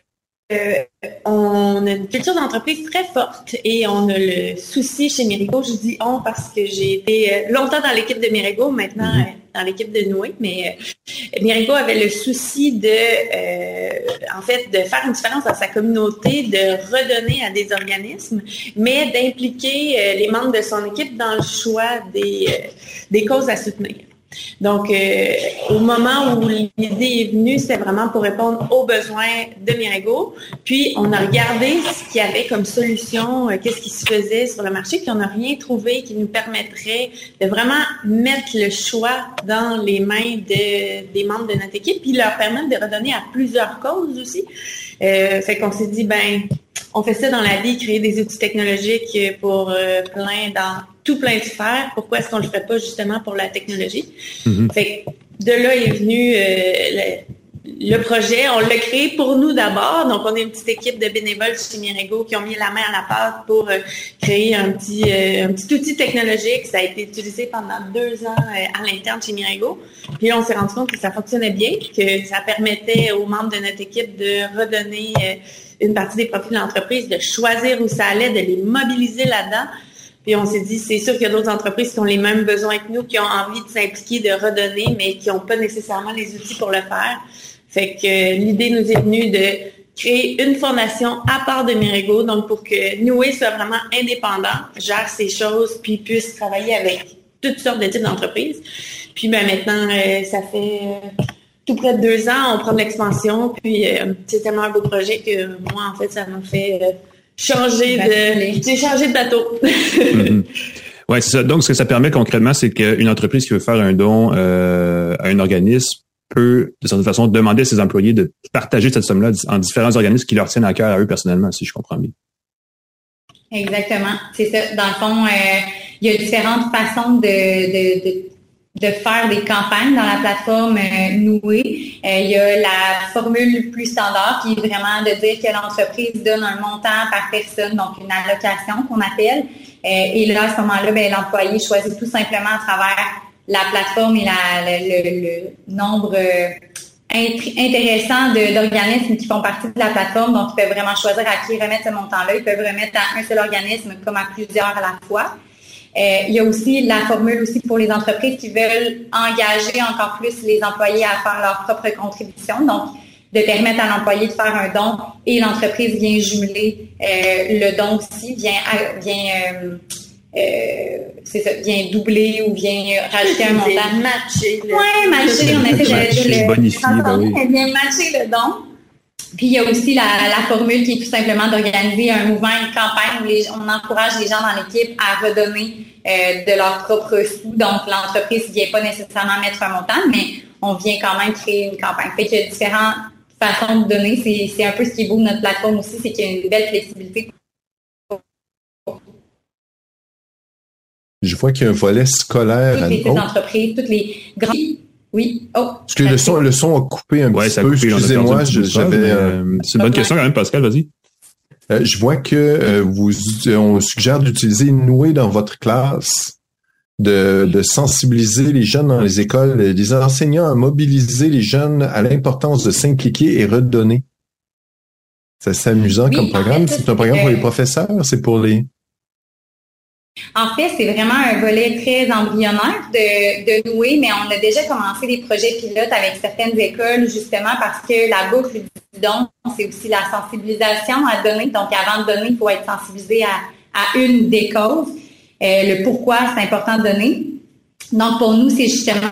euh, euh, on a une culture d'entreprise très forte et on a le souci chez Mirigo, je dis on parce que j'ai été euh, longtemps dans l'équipe de Mirigo, maintenant mhm. euh, dans l'équipe de Noué, mais Mirigo avait le souci de, en fait, de faire une différence dans sa communauté, de redonner à des organismes, mais d'impliquer les membres de son équipe dans le choix des, des causes à soutenir. Donc, euh, au moment où l'idée est venue, c'était vraiment pour répondre aux besoins de Mirego. Puis, on a regardé ce qu'il y avait comme solution, euh, qu'est-ce qui se faisait sur le marché, puis on n'a rien trouvé qui nous permettrait de vraiment mettre le choix dans les mains des membres de notre équipe, puis leur permettre de redonner à plusieurs causes aussi. Euh, fait qu'on s'est dit, ben, on fait ça dans la vie, créer des outils technologiques pour euh, plein, dans tout plein de sphères. Pourquoi est-ce qu'on le ferait pas justement pour la technologie? Mm-hmm. Fait de là est venu euh, le projet, on l'a créé pour nous d'abord. Donc, on est une petite équipe de bénévoles chez Mirego qui ont mis la main à la pâte pour euh, créer un petit, un petit outil technologique. Ça a été utilisé pendant deux ans à l'interne chez Mirego. Puis on s'est rendu compte que ça fonctionnait bien, que ça permettait aux membres de notre équipe de redonner une partie des profits de l'entreprise, de choisir où ça allait, de les mobiliser là-dedans. Puis on s'est dit, c'est sûr qu'il y a d'autres entreprises qui ont les mêmes besoins que nous, qui ont envie de s'impliquer, de redonner, mais qui n'ont pas nécessairement les outils pour le faire. Fait que euh, l'idée nous est venue de créer une fondation à part de Mirigo, donc pour que Noué soit vraiment indépendant, gère ses choses, puis puisse travailler avec toutes sortes de types d'entreprises. Puis ben, maintenant, euh, ça fait euh, tout près de deux ans, on prend de l'expansion, puis c'est tellement un beau projet que moi, en fait, ça m'a fait changer de, j'ai changé de bateau. Mhm. Ouais, c'est ça. Donc, ce que ça permet concrètement, c'est qu'une entreprise qui veut faire un don euh, à un organisme peut, de certaine façon, demander à ses employés de partager cette somme-là en différents organismes qui leur tiennent à cœur à eux personnellement, si je comprends bien. Exactement. C'est ça. Dans le fond, euh, il y a différentes façons de, de, de faire des campagnes dans la plateforme euh, Noué. Euh, il y a la formule plus standard qui est vraiment de dire que l'entreprise donne un montant par personne, donc une allocation qu'on appelle. Euh, et là, à ce moment-là, ben, l'employé choisit tout simplement à travers la plateforme et le, nombre intéressant d'organismes qui font partie de la plateforme. Donc, ils peuvent vraiment choisir à qui remettre ce montant-là. Ils peuvent remettre à un seul organisme comme à plusieurs à la fois. Euh, il y a aussi la formule aussi pour les entreprises qui veulent engager encore plus les employés à faire leur propre contribution. Donc, de permettre à l'employé de faire un don et l'entreprise vient jumeler euh, le don aussi, vient, euh, euh, c'est ça, vient doubler ou vient rajouter un montant. matcher. Oui, matcher, on essaie de, de, le, vient matcher le don. Puis il y a aussi la, formule qui est tout simplement d'organiser un mouvement, une campagne où on encourage les gens dans l'équipe à redonner euh, de leur propre sous. Donc l'entreprise ne vient pas nécessairement mettre un montant, mais on vient quand même créer une campagne. Fait qu'il y a différentes façons de donner. C'est un peu ce qui est beau de notre plateforme aussi, c'est qu'il y a une belle flexibilité. Je vois qu'il y a un volet scolaire. Toutes les entreprises, toutes les grandes oui. Oh. Parce que le son, le son a coupé un petit peu. Excusez-moi, j'avais. Euh, c'est une bonne question quand même, Pascal. Vas-y. Euh, je vois que euh, vous, on suggère d'utiliser Noué dans votre classe, de, de sensibiliser les jeunes dans les écoles, des enseignants à mobiliser les jeunes à l'importance de s'impliquer et redonner. C'est amusant comme programme. C'est un programme pour les professeurs, c'est pour les. En fait, c'est vraiment un volet très embryonnaire de, de nouer, mais on a déjà commencé des projets pilotes avec certaines écoles, justement parce que la boucle du don, c'est aussi la sensibilisation à donner. Donc, avant de donner, il faut être sensibilisé à, à une des causes. Euh, le pourquoi c'est important de donner. Donc, pour nous, c'est justement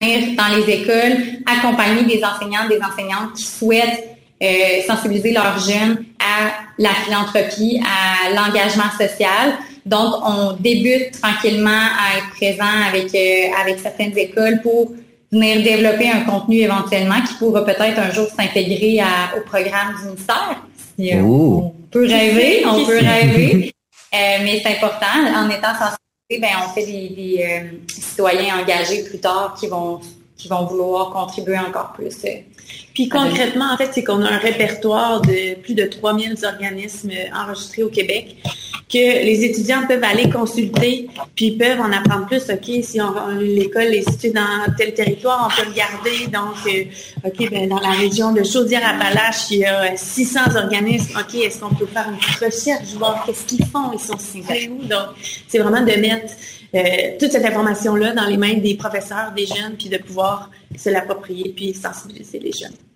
dans les écoles, accompagner des enseignants, des enseignantes qui souhaitent euh, sensibiliser leurs jeunes à la philanthropie, à l'engagement social. Donc, on débute tranquillement à être présent avec, euh, avec certaines écoles pour venir développer un contenu éventuellement qui pourra peut-être un jour s'intégrer au programme du ministère. Euh, on peut rêver, on peut rêver, mais c'est important. En étant sensibilisé, ben, on fait des, des citoyens engagés plus tard qui vont qui vont vouloir contribuer encore plus puis concrètement, en fait, c'est qu'on a un répertoire de plus de 3000 organismes enregistrés au Québec que les étudiants peuvent aller consulter, puis peuvent en apprendre plus. OK, si l'école est située dans tel territoire, on peut regarder. Donc, euh, OK, ben, dans la région de Chaudière-Appalaches, il y a 600 organismes. OK, est-ce qu'on peut faire une petite recherche, voir qu'est-ce qu'ils font, ils sont situés? Donc, c'est vraiment de mettre euh, toute cette information-là dans les mains des professeurs, des jeunes, puis de pouvoir se l'approprier, puis sensibiliser les jeunes.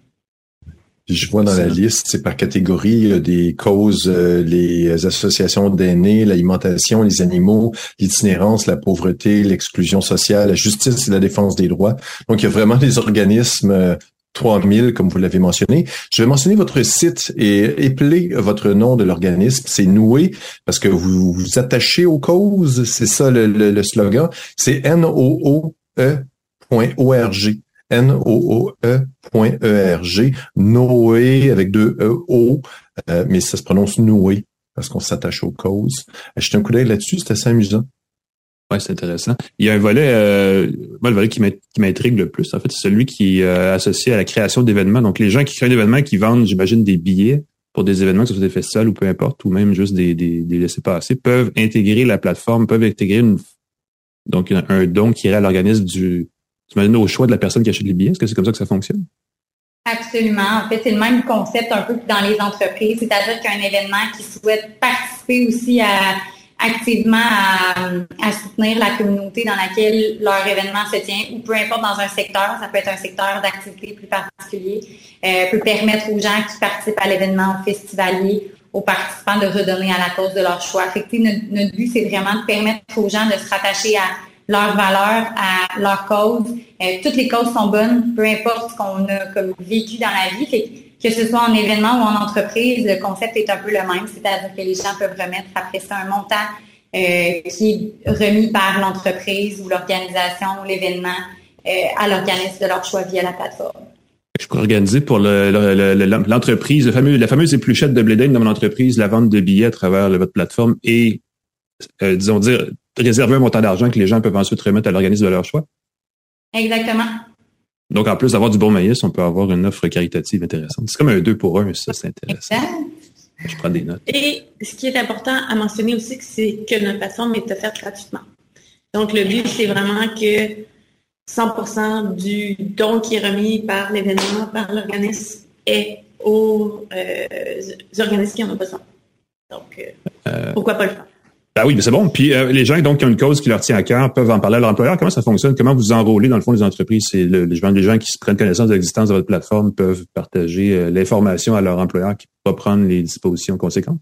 Je vois dans la liste, c'est par catégorie des causes, euh, les associations d'aînés, l'alimentation, les animaux, l'itinérance, la pauvreté, l'exclusion sociale, la justice et la défense des droits. Donc, il y a vraiment des organismes 3000, euh, comme vous l'avez mentionné. Je vais mentionner votre site et épeler votre nom de l'organisme. C'est Noué, parce que vous vous attachez aux causes. C'est ça le, le slogan. C'est N-O-O-E.org. N-O-O-E.org, Noé avec deux E-O, euh, mais ça se prononce Noé parce qu'on s'attache aux causes. Jetez un coup d'œil là-dessus, c'est assez amusant. Oui, c'est intéressant. Il y a un volet, euh, le volet qui m'intrigue le plus, en fait, c'est celui qui est euh, associé à la création d'événements. Donc, les gens qui créent des événements, qui vendent, j'imagine, des billets pour des événements, que ce soit des festivals ou peu importe, ou même juste des, des, des laissés-passer, peuvent intégrer la plateforme, peuvent intégrer donc un, don qui irait à l'organisme du, tu au choix de la personne qui achète les billets. Est-ce que c'est comme ça que ça fonctionne? Absolument. En fait, c'est le même concept un peu que dans les entreprises, c'est-à-dire qu'un événement qui souhaite participer aussi activement à, soutenir la communauté dans laquelle leur événement se tient, ou peu importe dans un secteur, ça peut être un secteur d'activité plus particulier, euh, peut permettre aux gens qui participent à l'événement, aux festivaliers, aux participants de redonner à la cause de leur choix. Fait notre, but, c'est vraiment de permettre aux gens de se rattacher à leurs valeurs, à leur cause. Euh, toutes les causes sont bonnes, peu importe ce qu'on a comme vécu dans la vie. Que ce soit en événement ou en entreprise, le concept est un peu le même, c'est-à-dire que les gens peuvent remettre après ça un montant euh, qui est remis par l'entreprise ou l'organisation ou l'événement euh, à l'organisme de leur choix via la plateforme. Je peux organiser pour l'entreprise, le, la fameuse épluchette de Blédane dans mon entreprise, la vente de billets à travers votre plateforme et, euh, disons dire, réserver un montant d'argent que les gens peuvent ensuite remettre à l'organisme de leur choix. Exactement. Donc, en plus d'avoir du bon maïs, on peut avoir une offre caritative intéressante. C'est comme un deux pour un, ça, c'est intéressant. Je prends des notes. Et ce qui est important à mentionner aussi, c'est que notre plateforme est offerte gratuitement. Donc, le but, c'est vraiment que 100% du don qui est remis par l'événement, par l'organisme, est aux euh, organismes qui en ont besoin. Donc, euh, euh, pourquoi pas le faire? Ben oui, mais c'est bon. Puis euh, les gens donc qui ont une cause qui leur tient à cœur peuvent en parler à leur employeur. Comment ça fonctionne? Comment vous enrôlez dans le fond des entreprises? C'est le, les gens qui se prennent connaissance de l'existence de votre plateforme peuvent partager euh, l'information à leur employeur qui va prendre les dispositions conséquentes?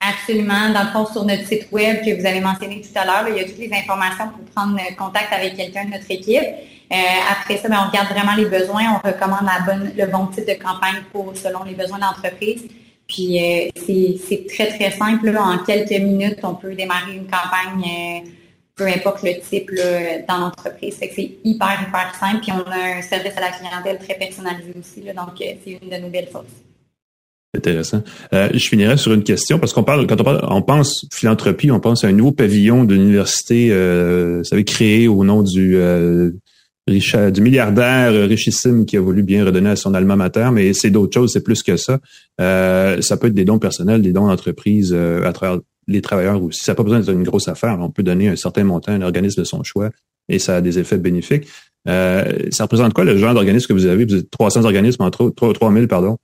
Absolument. Dans le fond, sur notre site web que vous avez mentionné tout à l'heure, il y a toutes les informations pour prendre contact avec quelqu'un de notre équipe. Euh, après ça, ben, on regarde vraiment les besoins. On recommande la bonne, le bon type de campagne pour selon les besoins de l'entreprise. Puis euh, c'est très, très simple. En quelques minutes, on peut démarrer une campagne, euh, peu importe le type dans l'entreprise. C'est hyper, hyper simple. Puis on a un service à la clientèle très personnalisé aussi. donc, euh, c'est une de nos belles forces. Intéressant. je finirai sur une question parce qu'on parle quand on parle, on pense philanthropie, on pense à un nouveau pavillon de l'université, vous savez, créé au nom du du milliardaire richissime qui a voulu bien redonner à son alma mater, mais c'est d'autres choses, c'est plus que ça. Euh, ça peut être des dons personnels, des dons d'entreprise euh, à travers les travailleurs aussi. Ça n'a pas besoin d'être une grosse affaire. On peut donner un certain montant à un organisme de son choix et ça a des effets bénéfiques. Euh, ça représente quoi le genre d'organisme que vous avez? Vous avez 300 organismes, entre autres, 3000, pardon,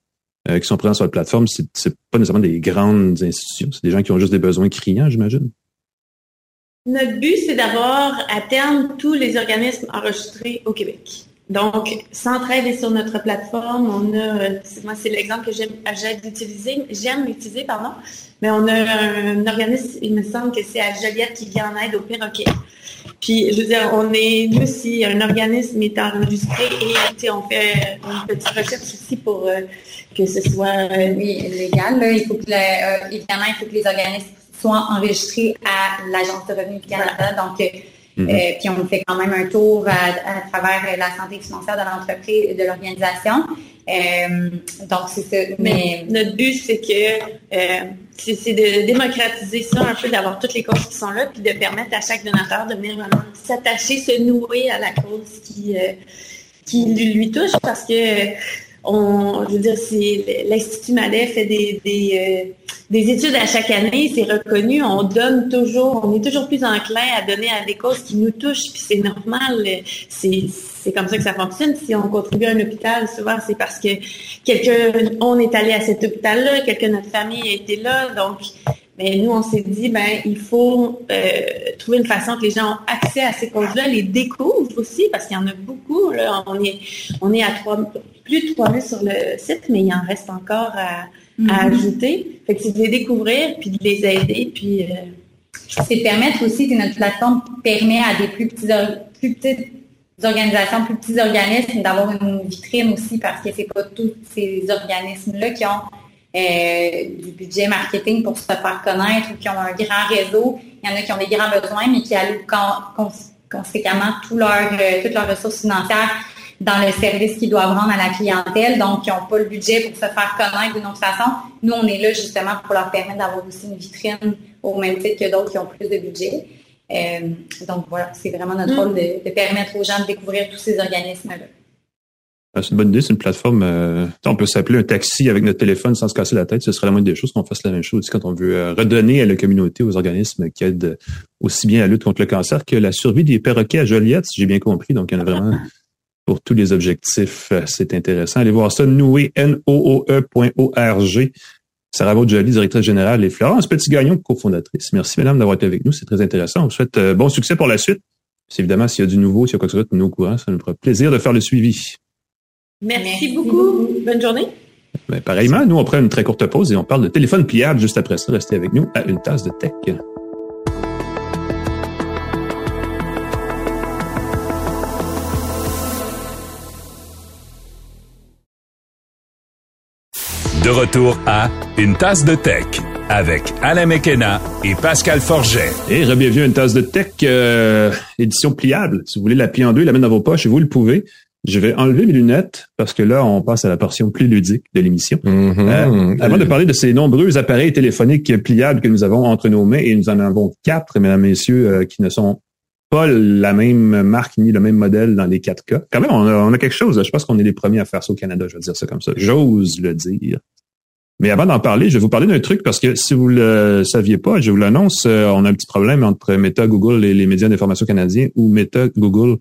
qui sont présents sur la plateforme. C'est pas nécessairement des grandes institutions. C'est des gens qui ont juste des besoins criants, j'imagine. Notre but, c'est d'avoir à terme tous les organismes enregistrés au Québec. Donc, s'entraider sur notre plateforme, on a, moi c'est l'exemple que j'aime utiliser, j'aime utiliser, pardon, mais on a un, organisme, il me semble que c'est à Joliette qui vient en aide aux perroquets. Puis, je veux dire, on est, nous, si un organisme est enregistré et on fait une petite recherche aussi pour euh, que ce soit euh, légal, il faut que, euh, évidemment, il faut que les organismes soit enregistrés à l'Agence de revenus du Canada. Donc, euh, mhm. euh, puis on fait quand même un tour à, travers la santé financière de l'entreprise et de l'organisation. Euh, donc, c'est ça. Mais, notre but, c'est que c'est de démocratiser ça un peu, d'avoir toutes les causes qui sont là, puis de permettre à chaque donateur de venir vraiment s'attacher, se nouer à la cause qui, qui lui touche, parce que on, je veux dire, l'Institut Malais fait des, des, euh, des, études à chaque année, c'est reconnu, on donne toujours, on est toujours plus enclin à donner à des causes qui nous touchent, puis c'est normal, c'est comme ça que ça fonctionne. Si on contribue à un hôpital, souvent c'est parce que quelqu'un, on est allé à cet hôpital-là, quelqu'un de notre famille a été là, donc mais nous, on s'est dit, ben, il faut euh, trouver une façon que les gens ont accès à ces causes-là, les découvrent aussi, parce qu'il y en a beaucoup. Là. On est, on est à plus de 3000 sur le site, mais il en reste encore à, mm-hmm. ajouter. Fait que c'est de les découvrir, puis de les aider, puis... Euh, c'est de permettre aussi que notre plateforme permet à des plus, petits, plus petites organisations, plus petits organismes d'avoir une vitrine aussi, parce que c'est pas tous ces organismes-là qui ont euh, du budget marketing pour se faire connaître ou qui ont un grand réseau. Il y en a qui ont des grands besoins, mais qui allouent conséquemment tout leur, euh, toutes leurs ressources financières dans le service qu'ils doivent rendre à la clientèle, donc qui n'ont pas le budget pour se faire connaître d'une autre façon. Nous, on est là justement pour leur permettre d'avoir aussi une vitrine au même titre que d'autres qui ont plus de budget. donc voilà, c'est vraiment notre mm. rôle de, permettre aux gens de découvrir tous ces organismes-là. Ah, c'est une bonne idée, c'est une plateforme. on peut s'appeler un taxi avec notre téléphone sans se casser la tête. Ce serait la moindre des choses qu'on fasse la même chose quand on veut redonner à la communauté, aux organismes qui aident aussi bien à la lutte contre le cancer que la survie des perroquets à Joliette, si j'ai bien compris. Donc, il y en a vraiment pour tous les objectifs. Euh, c'est intéressant. Allez voir ça, noué, N-O-O-E.org. Sarah Vaud Jolie, directrice générale, et Florence Petit-Gagnon, cofondatrice. Merci, madame, d'avoir été avec nous. C'est très intéressant. On vous souhaite euh, bon succès pour la suite. C'est évidemment, s'il y a du nouveau, s'il y a quoi que ce soit, nous au courant. Ça nous fera plaisir de faire le suivi. Merci, beaucoup. Bonne journée. Ben, pareillement, nous, on prend une très courte pause et on parle de téléphone pliable juste après ça. Restez avec nous à une tasse de tech. De retour à Une tasse de tech avec Alain Mekena et Pascal Forget. Et bienvenue à Une tasse de tech, euh, édition pliable. Si vous voulez la plier en deux, la mettre dans vos poches, vous le pouvez. Je vais enlever mes lunettes parce que là, on passe à la portion plus ludique de l'émission. Mm-hmm. Euh, avant de parler de ces nombreux appareils téléphoniques pliables que nous avons entre nos mains, et nous en avons quatre, mesdames, messieurs, euh, qui ne sont pas la même marque ni le même modèle dans les quatre cas. Quand même, on a, on a quelque chose. Je pense qu'on est les premiers à faire ça au Canada, je vais dire ça comme ça. J'ose le dire. Mais avant d'en parler, je vais vous parler d'un truc parce que si vous le saviez pas, je vous l'annonce, euh, on a un petit problème entre Meta, Google et les médias d'information canadiens où Meta, Google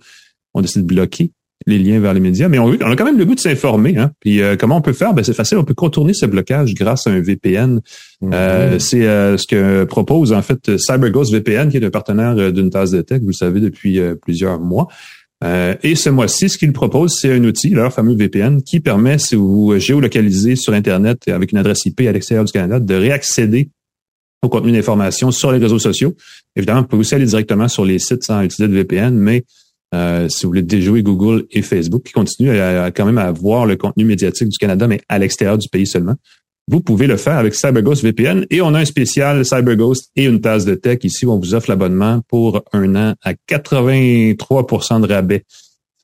ont décidé de bloquer les liens vers les médias. Mais on, a quand même le goût de s'informer. Hein? Puis euh, comment on peut faire? Ben, c'est facile, on peut contourner ce blocage grâce à un VPN. Mm-hmm. Euh, c'est ce que propose en fait CyberGhost VPN, qui est un partenaire d'une tasse de tech, vous le savez, depuis plusieurs mois. Euh, et ce mois-ci, ce qu'ils proposent, c'est un outil, leur fameux VPN, qui permet, si vous géolocalisez sur Internet avec une adresse IP à l'extérieur du Canada, de réaccéder au contenu d'information sur les réseaux sociaux. Évidemment, vous pouvez aussi aller directement sur les sites sans utiliser de VPN, mais euh, si vous voulez déjouer Google et Facebook, qui continuent à, quand même à voir le contenu médiatique du Canada, mais à l'extérieur du pays seulement, vous pouvez le faire avec CyberGhost VPN et on a un spécial CyberGhost et une tasse de tech ici on vous offre l'abonnement pour un an à 83% de rabais.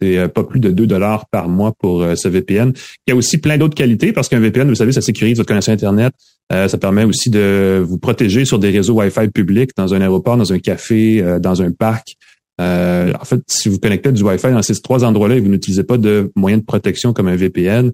C'est euh, pas plus de 2 dollars par mois pour euh, ce VPN. Il y a aussi plein d'autres qualités parce qu'un VPN, vous savez, ça sécurise votre connexion Internet. Euh, ça permet aussi de vous protéger sur des réseaux Wi-Fi publics dans un aéroport, dans un café, dans un parc. En fait, si vous connectez du Wi-Fi dans ces trois endroits-là et vous n'utilisez pas de moyen de protection comme un VPN,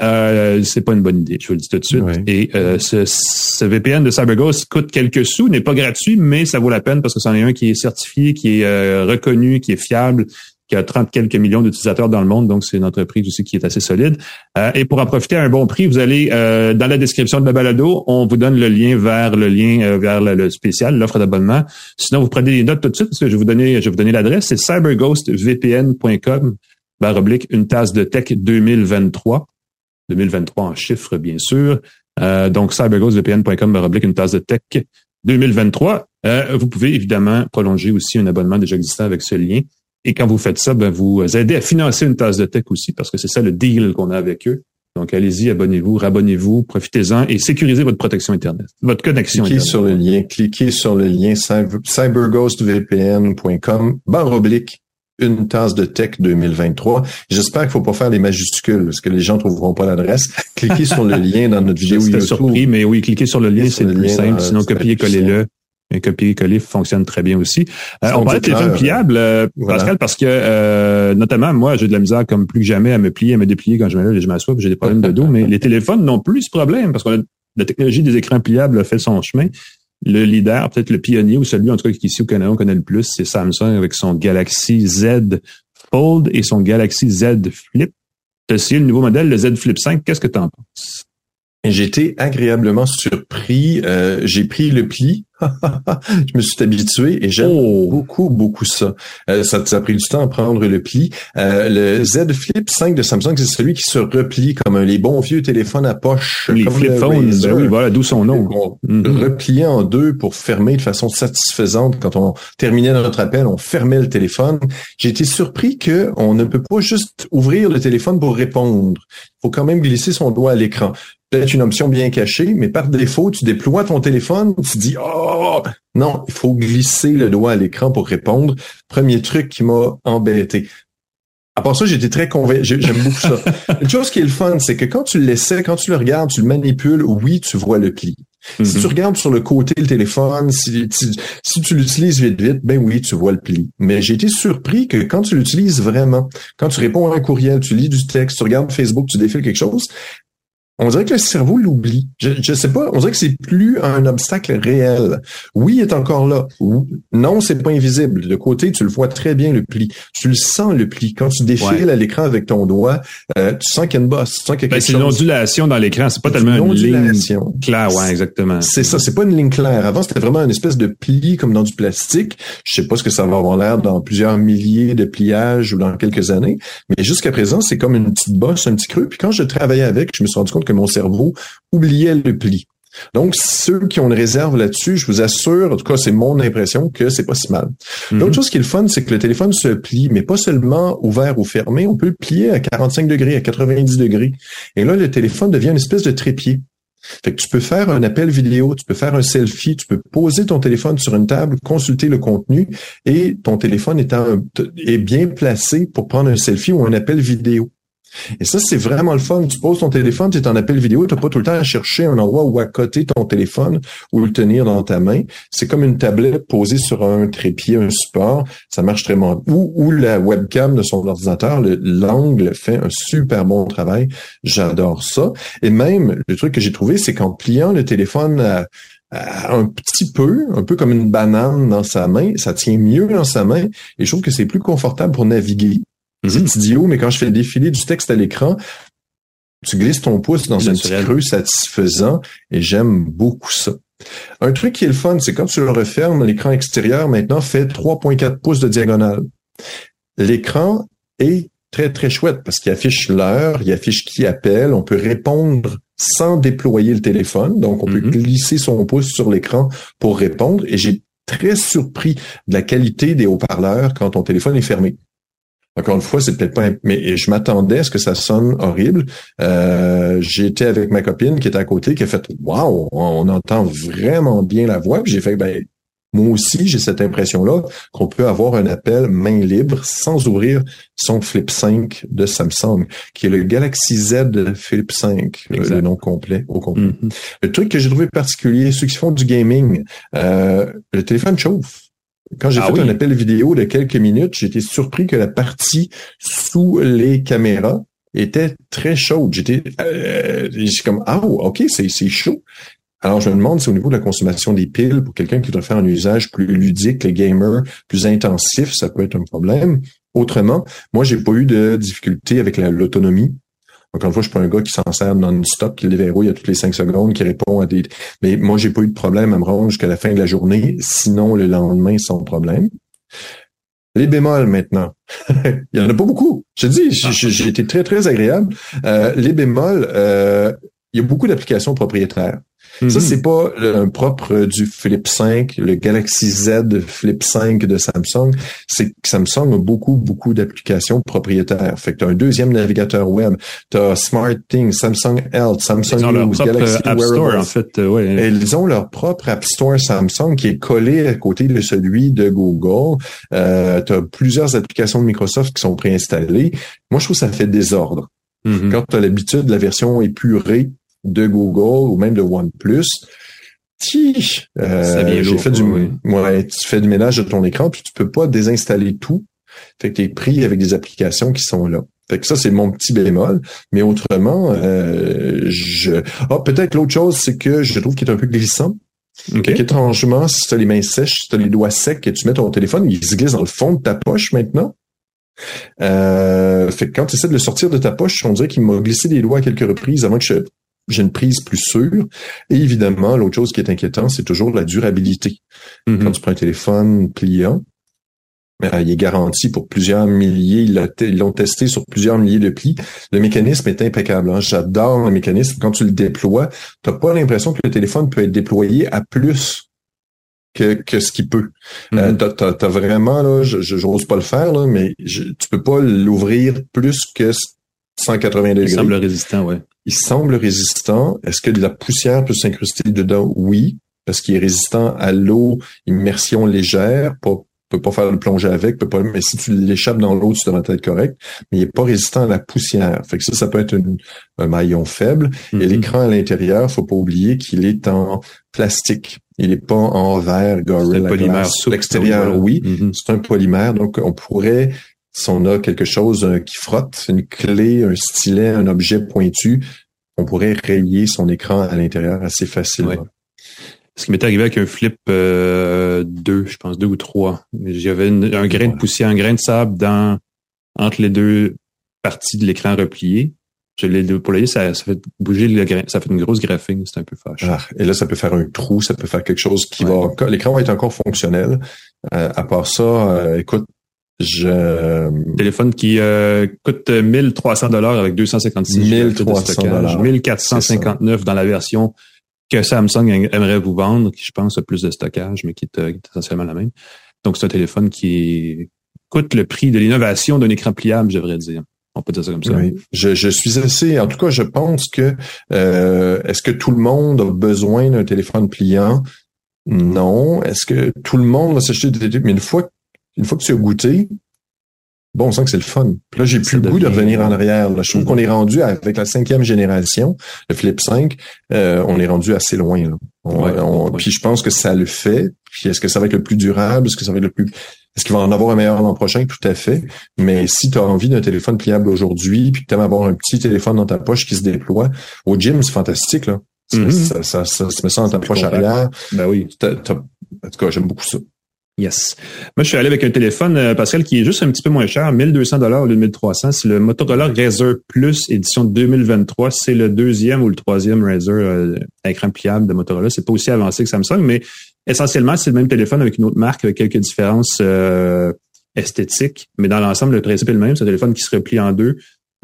euh, c'est pas une bonne idée, je vous le dis tout de suite. Et euh, ce, VPN de CyberGhost coûte quelques sous, n'est pas gratuit, mais ça vaut la peine parce que c'en est un qui est certifié, qui est euh, reconnu, qui est fiable, qui a 30 quelques millions d'utilisateurs dans le monde, donc c'est une entreprise aussi qui est assez solide. Euh, et pour en profiter à un bon prix, vous allez dans la description de la balado, on vous donne le lien vers le lien vers le, spécial, l'offre d'abonnement. Sinon, vous prenez les notes tout de suite parce que je vais vous donner, je vous donner l'adresse, c'est cyberghostvpn.com barre oblique une tasse de tech 2023. 2023 en chiffres, bien sûr. Euh, donc, cyberghostvpn.com oblique une tasse de tech 2023. Euh, vous pouvez évidemment prolonger aussi un abonnement déjà existant avec ce lien. Et quand vous faites ça, ben, vous aidez à financer une tasse de tech aussi, parce que c'est ça le deal qu'on a avec eux. Donc, allez-y, abonnez-vous, rabonnez-vous, profitez-en et sécurisez votre protection Internet, votre connexion cliquez Internet. Sur le lien, cliquez sur le lien cyberghostvpn.com, barre oblique, une tasse de tech 2023. J'espère qu'il faut pas faire les majuscules parce que les gens trouveront pas l'adresse. Cliquez sur le lien dans notre vidéo YouTube. surpris, mais oui, cliquez sur le lien, c'est le plus simple. Sinon, copier-coller-le. Un copier-coller fonctionne très bien aussi. Euh, on parlait de téléphone pliable, euh, Pascal, parce que euh, notamment moi, j'ai de la misère comme plus que jamais à me plier, à me déplier quand je me lève et je m'assois, j'ai des problèmes de dos, mais les téléphones n'ont plus ce problème parce que la technologie des écrans pliables a fait son chemin. Le leader, peut-être le pionnier ou celui en tout cas qui ici au Canada on connaît le plus, c'est Samsung avec son Galaxy Z Fold et son Galaxy Z Flip. Tu as essayé le nouveau modèle, le Z Flip 5. Qu'est-ce que tu en penses? J'ai été agréablement surpris. Euh, j'ai pris le pli je me suis habitué et j'aime oh. beaucoup, beaucoup ça. Euh, ça. Ça a pris du temps à prendre le pli. Euh, le Z Flip 5 de Samsung, c'est celui qui se replie comme les bons vieux téléphones à poche. Les flip phones, ben oui, voilà, d'où son nom. On mm-hmm. repliait en deux pour fermer de façon satisfaisante. Quand on terminait notre appel, on fermait le téléphone. J'ai été surpris que on ne peut pas juste ouvrir le téléphone pour répondre. Il faut quand même glisser son doigt à l'écran peut-être une option bien cachée, mais par défaut, tu déploies ton téléphone, tu dis oh non, il faut glisser le doigt à l'écran pour répondre. Premier truc qui m'a embêté. À part ça, j'étais très convaincu. J'aime beaucoup ça. Une chose qui est le fun, c'est que quand tu le laissais, quand tu le regardes, tu le manipules, oui, tu vois le pli. Si tu regardes sur le côté le téléphone, si, si, si tu l'utilises vite vite, ben oui, tu vois le pli. Mais j'ai été surpris que quand tu l'utilises vraiment, quand tu réponds à un courriel, tu lis du texte, tu regardes Facebook, tu défiles quelque chose, on dirait que le cerveau l'oublie. Je, je sais pas, on dirait que c'est plus un obstacle réel. Oui, il est encore là. Non, c'est pas invisible. De côté, tu le vois très bien le pli. Tu le sens le pli. Quand tu défiles Ouais. à l'écran avec ton doigt, euh, tu sens qu'il y a une bosse, tu sens qu'il y a Ben, quelque c'est une ondulation dans l'écran, c'est pas tellement une une ligne ondulation. claire, ouais, exactement. C'est ça, c'est pas une ligne claire. Avant, c'était vraiment une espèce de pli comme dans du plastique. Je sais pas ce que ça va avoir l'air dans plusieurs milliers de pliages ou dans quelques années, mais jusqu'à présent, c'est comme une petite bosse, un petit creux. Puis quand je travaillais avec, je me suis rendu compte que mon cerveau oubliait le pli. Donc, ceux qui ont une réserve là-dessus, je vous assure, en tout cas, c'est mon impression que c'est pas si mal. Mhm. L'autre chose qui est le fun, c'est que le téléphone se plie, mais pas seulement ouvert ou fermé, on peut le plier à 45 degrés, à 90 degrés. Et là, le téléphone devient une espèce de trépied. Fait que tu peux faire un appel vidéo, tu peux faire un selfie, tu peux poser ton téléphone sur une table, consulter le contenu et ton téléphone est, en- est bien placé pour prendre un selfie ou un appel vidéo. Et ça, c'est vraiment le fun. Tu poses ton téléphone, tu es en appel vidéo, tu n'as pas tout le temps à chercher un endroit où accoter ton téléphone ou le tenir dans ta main. C'est comme une tablette posée sur un trépied, un support. Ça marche très bien. Ou, la webcam de son ordinateur, le- l'angle fait un super bon travail. J'adore ça. Et même, le truc que j'ai trouvé, c'est qu'en pliant le téléphone un petit peu, un peu comme une banane dans sa main, ça tient mieux dans sa main et je trouve que c'est plus confortable pour naviguer. Mhm. C'est idiot, mais quand je fais défiler du texte à l'écran, tu glisses ton pouce dans un petit creux satisfaisant et j'aime beaucoup ça. Un truc qui est le fun, c'est quand tu le refermes, l'écran extérieur maintenant fait 3.4 pouces de diagonale. L'écran est très, très chouette parce qu'il affiche l'heure, il affiche qui appelle, on peut répondre sans déployer le téléphone. Donc, on peut Mhm. glisser son pouce sur l'écran pour répondre. Et j'ai très surpris de la qualité des haut-parleurs quand ton téléphone est fermé. Encore une fois, c'est peut-être pas, mais je m'attendais à ce que ça sonne horrible. Euh, J'étais avec ma copine qui était à côté, qui a fait, waouh, on entend vraiment bien la voix. Puis j'ai fait, ben, moi aussi, j'ai cette impression-là qu'on peut avoir un appel main libre sans ouvrir son Flip 5 de Samsung, qui est le Galaxy Z Flip 5, euh, Exact. le nom complet au complet. Mhm. Le truc que j'ai trouvé particulier, ceux qui font du gaming, euh, le téléphone chauffe. Quand j'ai Ah fait oui? un appel vidéo de quelques minutes, j'étais surpris que la partie sous les caméras était très chaude. J'étais euh, comme ah ok c'est c'est chaud. Alors je me demande si au niveau de la consommation des piles pour quelqu'un qui doit faire un usage plus ludique, les gamers plus intensif, ça peut être un problème. Autrement, moi j'ai pas eu de difficulté avec la- l'autonomie. Encore une fois, je suis pas un gars qui s'en sert non-stop, qui le déverrouille à toutes les cinq secondes, qui répond à des... Mais moi, j'ai pas eu de problème à me rendre jusqu'à la fin de la journée, sinon le lendemain sans problème. Les bémols maintenant. Il y en a pas beaucoup. Je te dis, j'ai- j'ai j'ai été très, très agréable. Euh, les bémols, euh, il y a beaucoup d'applications propriétaires. Ça, Mhm. c'est pas le propre du Flip 5, le Galaxy Z Flip 5 de Samsung. C'est que Samsung a beaucoup, beaucoup d'applications propriétaires. Fait que tu as un deuxième navigateur web, tu as SmartThings, Samsung Health, Samsung Ils News, Galaxy App Store, en fait. euh, ouais. Et ils ont leur propre App Store Samsung qui est collé à côté de celui de Google. Euh, tu as plusieurs applications de Microsoft qui sont préinstallées. Moi, je trouve que ça fait désordre. Mhm. Quand tu as l'habitude de la version épurée de Google ou même de OnePlus, ti, euh, j'ai fait du, ouais, tu fais du ménage de ton écran puis tu peux pas désinstaller tout. Fait que tu es pris avec des applications qui sont là. Fait que ça, c'est mon petit bémol. Mais autrement, euh, je. Ah, peut-être l'autre chose, c'est que je trouve qu'il est un peu glissant. OK. Fait qu'étrangement, si tu as les mains sèches, si tu as les doigts secs et tu mets ton téléphone, il se glisse dans le fond de ta poche maintenant. Euh, fait que quand tu essaies de le sortir de ta poche, on dirait qu'il m'a glissé les doigts à quelques reprises avant que je- j'ai une prise plus sûre. Et évidemment, l'autre chose qui est inquiétant, c'est toujours la durabilité. Mhm. Quand tu prends un téléphone pliant, euh, il est garanti pour plusieurs milliers, ils l'ont testé sur plusieurs milliers de plis. Le mécanisme est impeccable. hein. J'adore le mécanisme. Quand tu le déploies, tu n'as pas l'impression que le téléphone peut être déployé à plus que, que ce qu'il peut. Euh, Mhm. t'as, t'as- t'as vraiment, là, je, j'ose pas le faire, là, mais je, tu peux pas l'ouvrir plus que 180 Il degrés. semble résistant, ouais. Il semble résistant. Est-ce que de la poussière peut s'incruster dedans? Oui, parce qu'il est résistant à l'eau, immersion légère, pas peut pas faire le plongée avec, peut pas, mais si tu l'échappes dans l'eau, tu devrais être correct. Mais il est pas résistant à la poussière. Fait que ça, ça peut être un maillon faible. Et Mhm. l'écran à l'intérieur, faut pas oublier qu'il est en plastique. Il est pas en verre, C'est Gorilla un polymère. L'extérieur, oui. Mhm. C'est un polymère, donc on pourrait, si on a quelque chose euh, qui frotte, une clé, un stylet, un objet pointu, on pourrait rayer son écran à l'intérieur assez facilement. Ouais. Ce qui m'est arrivé avec un flip euh, 2, je pense, deux ou trois. J'avais un grain de poussière, un grain de sable dans entre les deux parties de l'écran replié. Je l'ai déployé, ça, ça fait bouger le grain, ça fait une grosse graphing, c'est un peu fâche. Ah, et là, ça peut faire un trou, ça peut faire quelque chose qui Ouais. va l'écran va être encore fonctionnel. Euh, à part ça, euh, écoute, je, Téléphone qui euh, coûte 1300 dollars avec 256 giga de 1300 stockage, 1459 dans la version que Samsung aimerait vous vendre, qui je pense a plus de stockage, mais qui est, euh, qui est essentiellement la même. Donc c'est un téléphone qui coûte le prix de l'innovation d'un écran pliable, je devrais dire. On peut dire ça comme ça. oui, je, je suis assez, en tout cas, je pense que, euh, est-ce que tout le monde a besoin d'un téléphone pliant? Non. Est-ce que tout le monde va s'acheter des téléphones? Mais une fois, une fois que tu as goûté, bon, on sent que c'est le fun. Puis là, j'ai plus le goût de revenir en arrière. là. Je trouve Mhm. qu'on est rendu avec la cinquième génération, le Flip 5, euh, on est rendu assez loin. Là. On- Ouais, on- ouais. Puis je pense que ça le fait. Puis est-ce que ça va être le plus durable? Est-ce que ça va être le plus... Est-ce qu'il va en avoir un meilleur l'an prochain? Tout à fait. Mais si tu as envie d'un téléphone pliable aujourd'hui, puis que tu aimes avoir un petit téléphone dans ta poche qui se déploie, au gym, c'est fantastique. Là. Ça, Mhm. ça, ça, ça se met ça dans ta poche arrière. Ben oui. En tout cas, j'aime beaucoup ça. Yes. Moi, je suis allé avec un téléphone, euh, Pascal, qui est juste un petit peu moins cher, 1200 dollars au lieu de 1300. C'est le Motorola Razr Plus édition 2023. C'est le deuxième ou le troisième Razr euh, écran pliable de Motorola. C'est pas aussi avancé que Samsung, mais essentiellement, c'est le même téléphone avec une autre marque, avec quelques différences euh, esthétiques. Mais dans l'ensemble, le principe est le même. C'est un téléphone qui se replie en deux.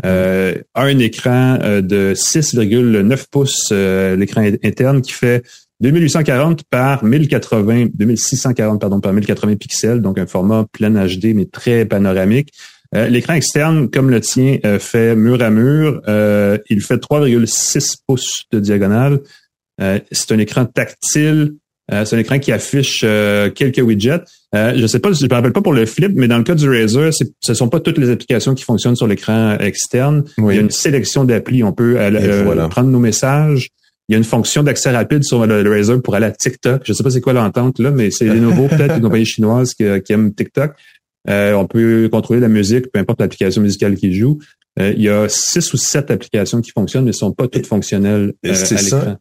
Euh, a un écran euh, de 6,9 pouces, euh, l'écran interne qui fait 2840 par 1080, 2640 pardon par 1080 pixels, donc un format plein HD mais très panoramique. Euh, L'écran externe, comme le tien, euh, fait mur à mur. Euh, il fait 3,6 pouces de diagonale. Euh, c'est un écran tactile. Euh, c'est un écran qui affiche euh, quelques widgets. Euh, je sais pas, je me rappelle pas pour le flip, mais dans le cas du Razer, ce sont pas toutes les applications qui fonctionnent sur l'écran externe. Il y a une sélection d'applis. On peut voilà. prendre nos messages. Il y a une fonction d'accès rapide sur le, le Razer pour aller à TikTok. Je sais pas c'est quoi l'entente là, mais c'est Lenovo peut-être une compagnie chinoise qui, qui aime TikTok. Euh, on peut contrôler la musique, peu importe l'application musicale qui joue. Euh, il y a six ou sept applications qui fonctionnent, mais ne sont pas toutes fonctionnelles euh, c'est à l'écran.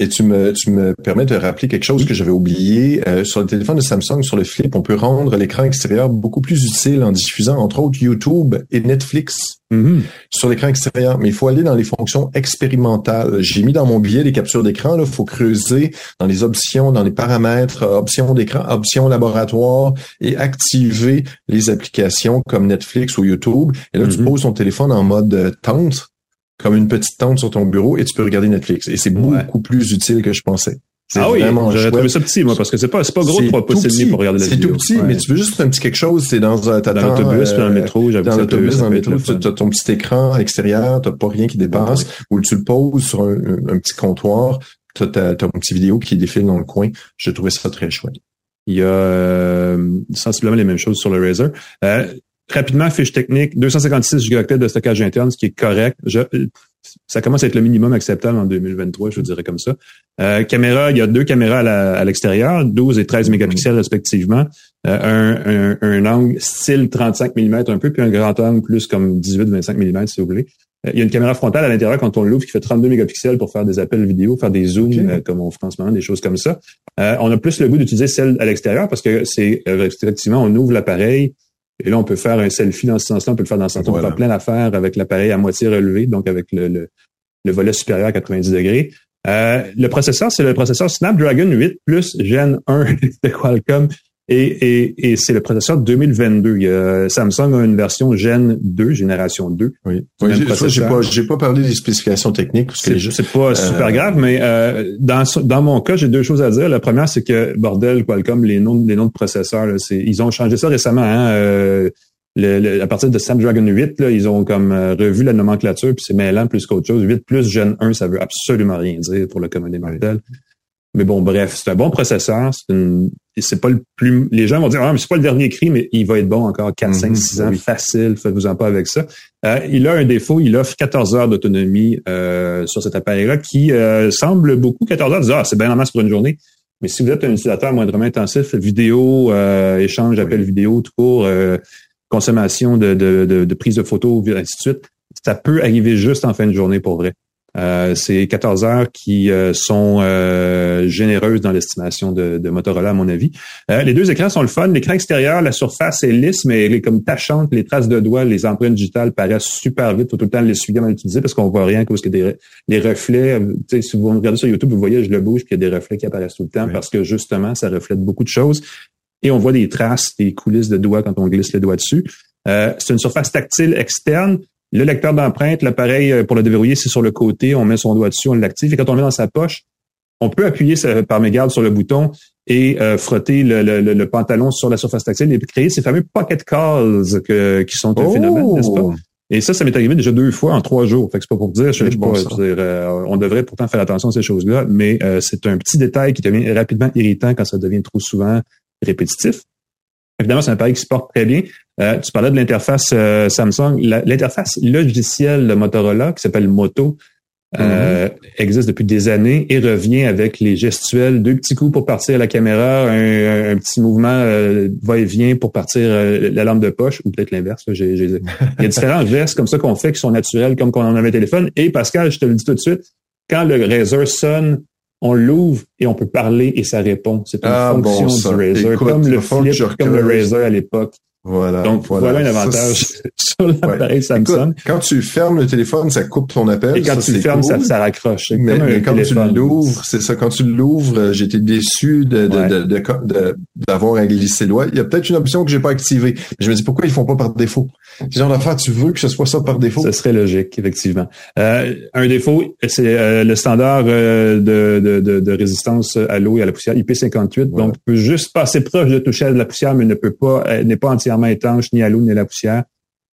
Et tu me, tu me permets de rappeler quelque chose que j'avais oublié. Euh, sur le téléphone de Samsung, sur le Flip, on peut rendre l'écran extérieur beaucoup plus utile en diffusant, entre autres, YouTube et Netflix Mhm. sur l'écran extérieur. Mais il faut aller dans les fonctions expérimentales. J'ai mis dans mon billet les captures d'écran. Il faut creuser dans les options, dans les paramètres, euh, options d'écran, options laboratoire et activer les applications comme Netflix ou YouTube. Et là, tu Mhm. poses ton téléphone en mode euh, tente comme une petite tente sur ton bureau et tu peux regarder Netflix. Et c'est Ouais. beaucoup plus utile que je pensais. C'est Ah oui, j'aurais trouvé ça petit, moi, parce que c'est pas, c'est pas gros C'est trois pouces tout et demi petit. pour regarder la C'est vidéo. tout petit, Ouais. mais tu veux juste un petit quelque chose, c'est dans un dans l'autobus, puis dans le métro, dans l'autobus, dans le métro, tu as ton petit écran à l'extérieur, t'as pas rien qui dépasse, ou tu le poses sur un, petit comptoir, t'as ta, ton petit vidéo qui défile dans le coin. Je trouvais ça très chouette. Il y a euh, sensiblement les mêmes choses sur le Razer. Euh, rapidement, fiche technique, 256 gigaoctets de stockage interne, ce qui est correct. Je, ça commence à être le minimum acceptable en 2023, je vous dirais comme ça. Euh, caméra, il y a deux caméras à l'extérieur, 12 et 13 mégapixels respectivement. Euh, un, un, un angle style 35 mm un peu, puis un grand angle plus comme 18-25 mm si vous voulez. Euh, il y a une caméra frontale à l'intérieur quand on l'ouvre qui fait 32 mégapixels pour faire des appels vidéo, faire des zooms euh, comme on fait en ce moment, des choses comme ça. Euh, on a plus le goût d'utiliser celle à l'extérieur parce que c'est euh, effectivement, on ouvre l'appareil et là, on peut faire un selfie dans ce sens-là, on peut le faire dans ce sens-là, on peut faire plein d'affaires avec l'appareil à moitié relevé, donc avec le, le, le volet supérieur à 90 degrés. Euh, le processeur, c'est le processeur Snapdragon 8 Plus Gen 1 de Qualcomm et, et, et c'est le processeur 2022. Il y a, Samsung a une version Gen 2, génération 2. Oui. Oui, j'ai- pas, j'ai pas parlé des spécifications techniques C'est pas super grave, mais euh, dans dans mon cas, j'ai deux choses à dire. La première, c'est que bordel, Qualcomm, les noms les noms de processeurs, là, c'est ils ont changé ça récemment. Hein, euh, le- le- à partir de Snapdragon 8, là, ils ont comme euh, revu la nomenclature, puis c'est mêlant plus qu'autre chose. 8 plus Gen 1, ça veut absolument rien dire pour le commun des mortels. Mais bon, bref, c'est un bon processeur. C'est une, c'est pas le plus, les gens vont dire, ah, mais c'est pas le dernier cri, mais il va être bon encore 4, 5, 6 ans, facile, faites-vous en pas avec ça. Euh, il a un défaut, il offre 14 heures d'autonomie euh, sur cet appareil-là, qui euh, semble beaucoup, 14 heures, ah, c'est bien en masse pour une journée. Mais si vous êtes un utilisateur moindrement intensif, vidéo, échange, appel vidéo, tout court, consommation de, de, de, de prise de photos, ainsi de suite, ça peut arriver juste en fin de journée pour vrai. Euh, c'est 14 heures qui euh, sont euh, généreuses dans l'estimation de, de, Motorola, à mon avis. les deux écrans sont le fun. L'écran extérieur, la surface est lisse, mais elle est comme tachante. Les traces de doigts, les empreintes digitales paraissent super vite. Faut tout le temps les suivre à l'utiliser parce qu'on voit rien parce qu'il y a des, reflets. si vous regardez sur YouTube, vous voyez, je le bouge, puis il y a des reflets qui apparaissent tout le temps parce que justement, ça reflète beaucoup de choses. Et on voit des traces, des coulisses de doigts quand on glisse les doigts dessus. c'est une surface tactile externe. Le lecteur d'empreinte, l'appareil euh, pour le déverrouiller, c'est sur le côté. On met son doigt dessus, on l'active. Et quand on le met dans sa poche, on peut appuyer par mégarde sur le bouton et euh, frotter le, pantalon sur la surface tactile et créer ces fameux pocket calls qui sont un oh! phénomène, n'est-ce pas? Et ça, ça m'est arrivé déjà deux fois en trois jours. Fait que c'est pas pour dire, je, pas, euh, on devrait pourtant faire attention à ces choses-là, mais c'est un petit détail qui devient rapidement irritant quand ça devient trop souvent répétitif. Évidemment, c'est un appareil qui se porte très bien. Euh, tu parlais de l'interface euh, Samsung. L'interface logicielle de Motorola, qui s'appelle Moto, euh, mm-hmm. existe depuis des années et revient avec les gestuels, deux petits coups pour partir à la caméra, un, petit mouvement va-et-vient pour partir la lampe de poche, ou peut-être l'inverse. Il y a différents gestes comme ça qu'on fait qui sont naturels, comme quand on avait un téléphone. Et Pascal, je te le dis tout de suite, quand le Razer sonne, on l'ouvre et on peut parler et ça répond. C'est une ah, fonction du Razer, comme le flip, comme le Razer à l'époque. Voilà. Donc, voilà, un avantage sur l'appareil Samsung. quand tu fermes le téléphone, ça coupe ton appel. Et quand tu le fermes, ça, ça, raccroche. Mais, quand tu l'ouvres, c'est ça. Quand tu l'ouvres, euh, j'étais déçu de, d'avoir de, à glisser le doigt. Il y a peut-être une option que j'ai pas activée. Je me dis, pourquoi ils font pas par défaut? Ce genre d'affaire, tu veux que ce soit ça par défaut? Ce serait logique, effectivement. Euh, un défaut, c'est euh, le standard de, de, de, résistance à l'eau et à la poussière, IP58. Donc, peut juste passer proche de toucher à la poussière, mais ne peut pas, n'est pas entièrement étanche ni à l'eau ni à la poussière.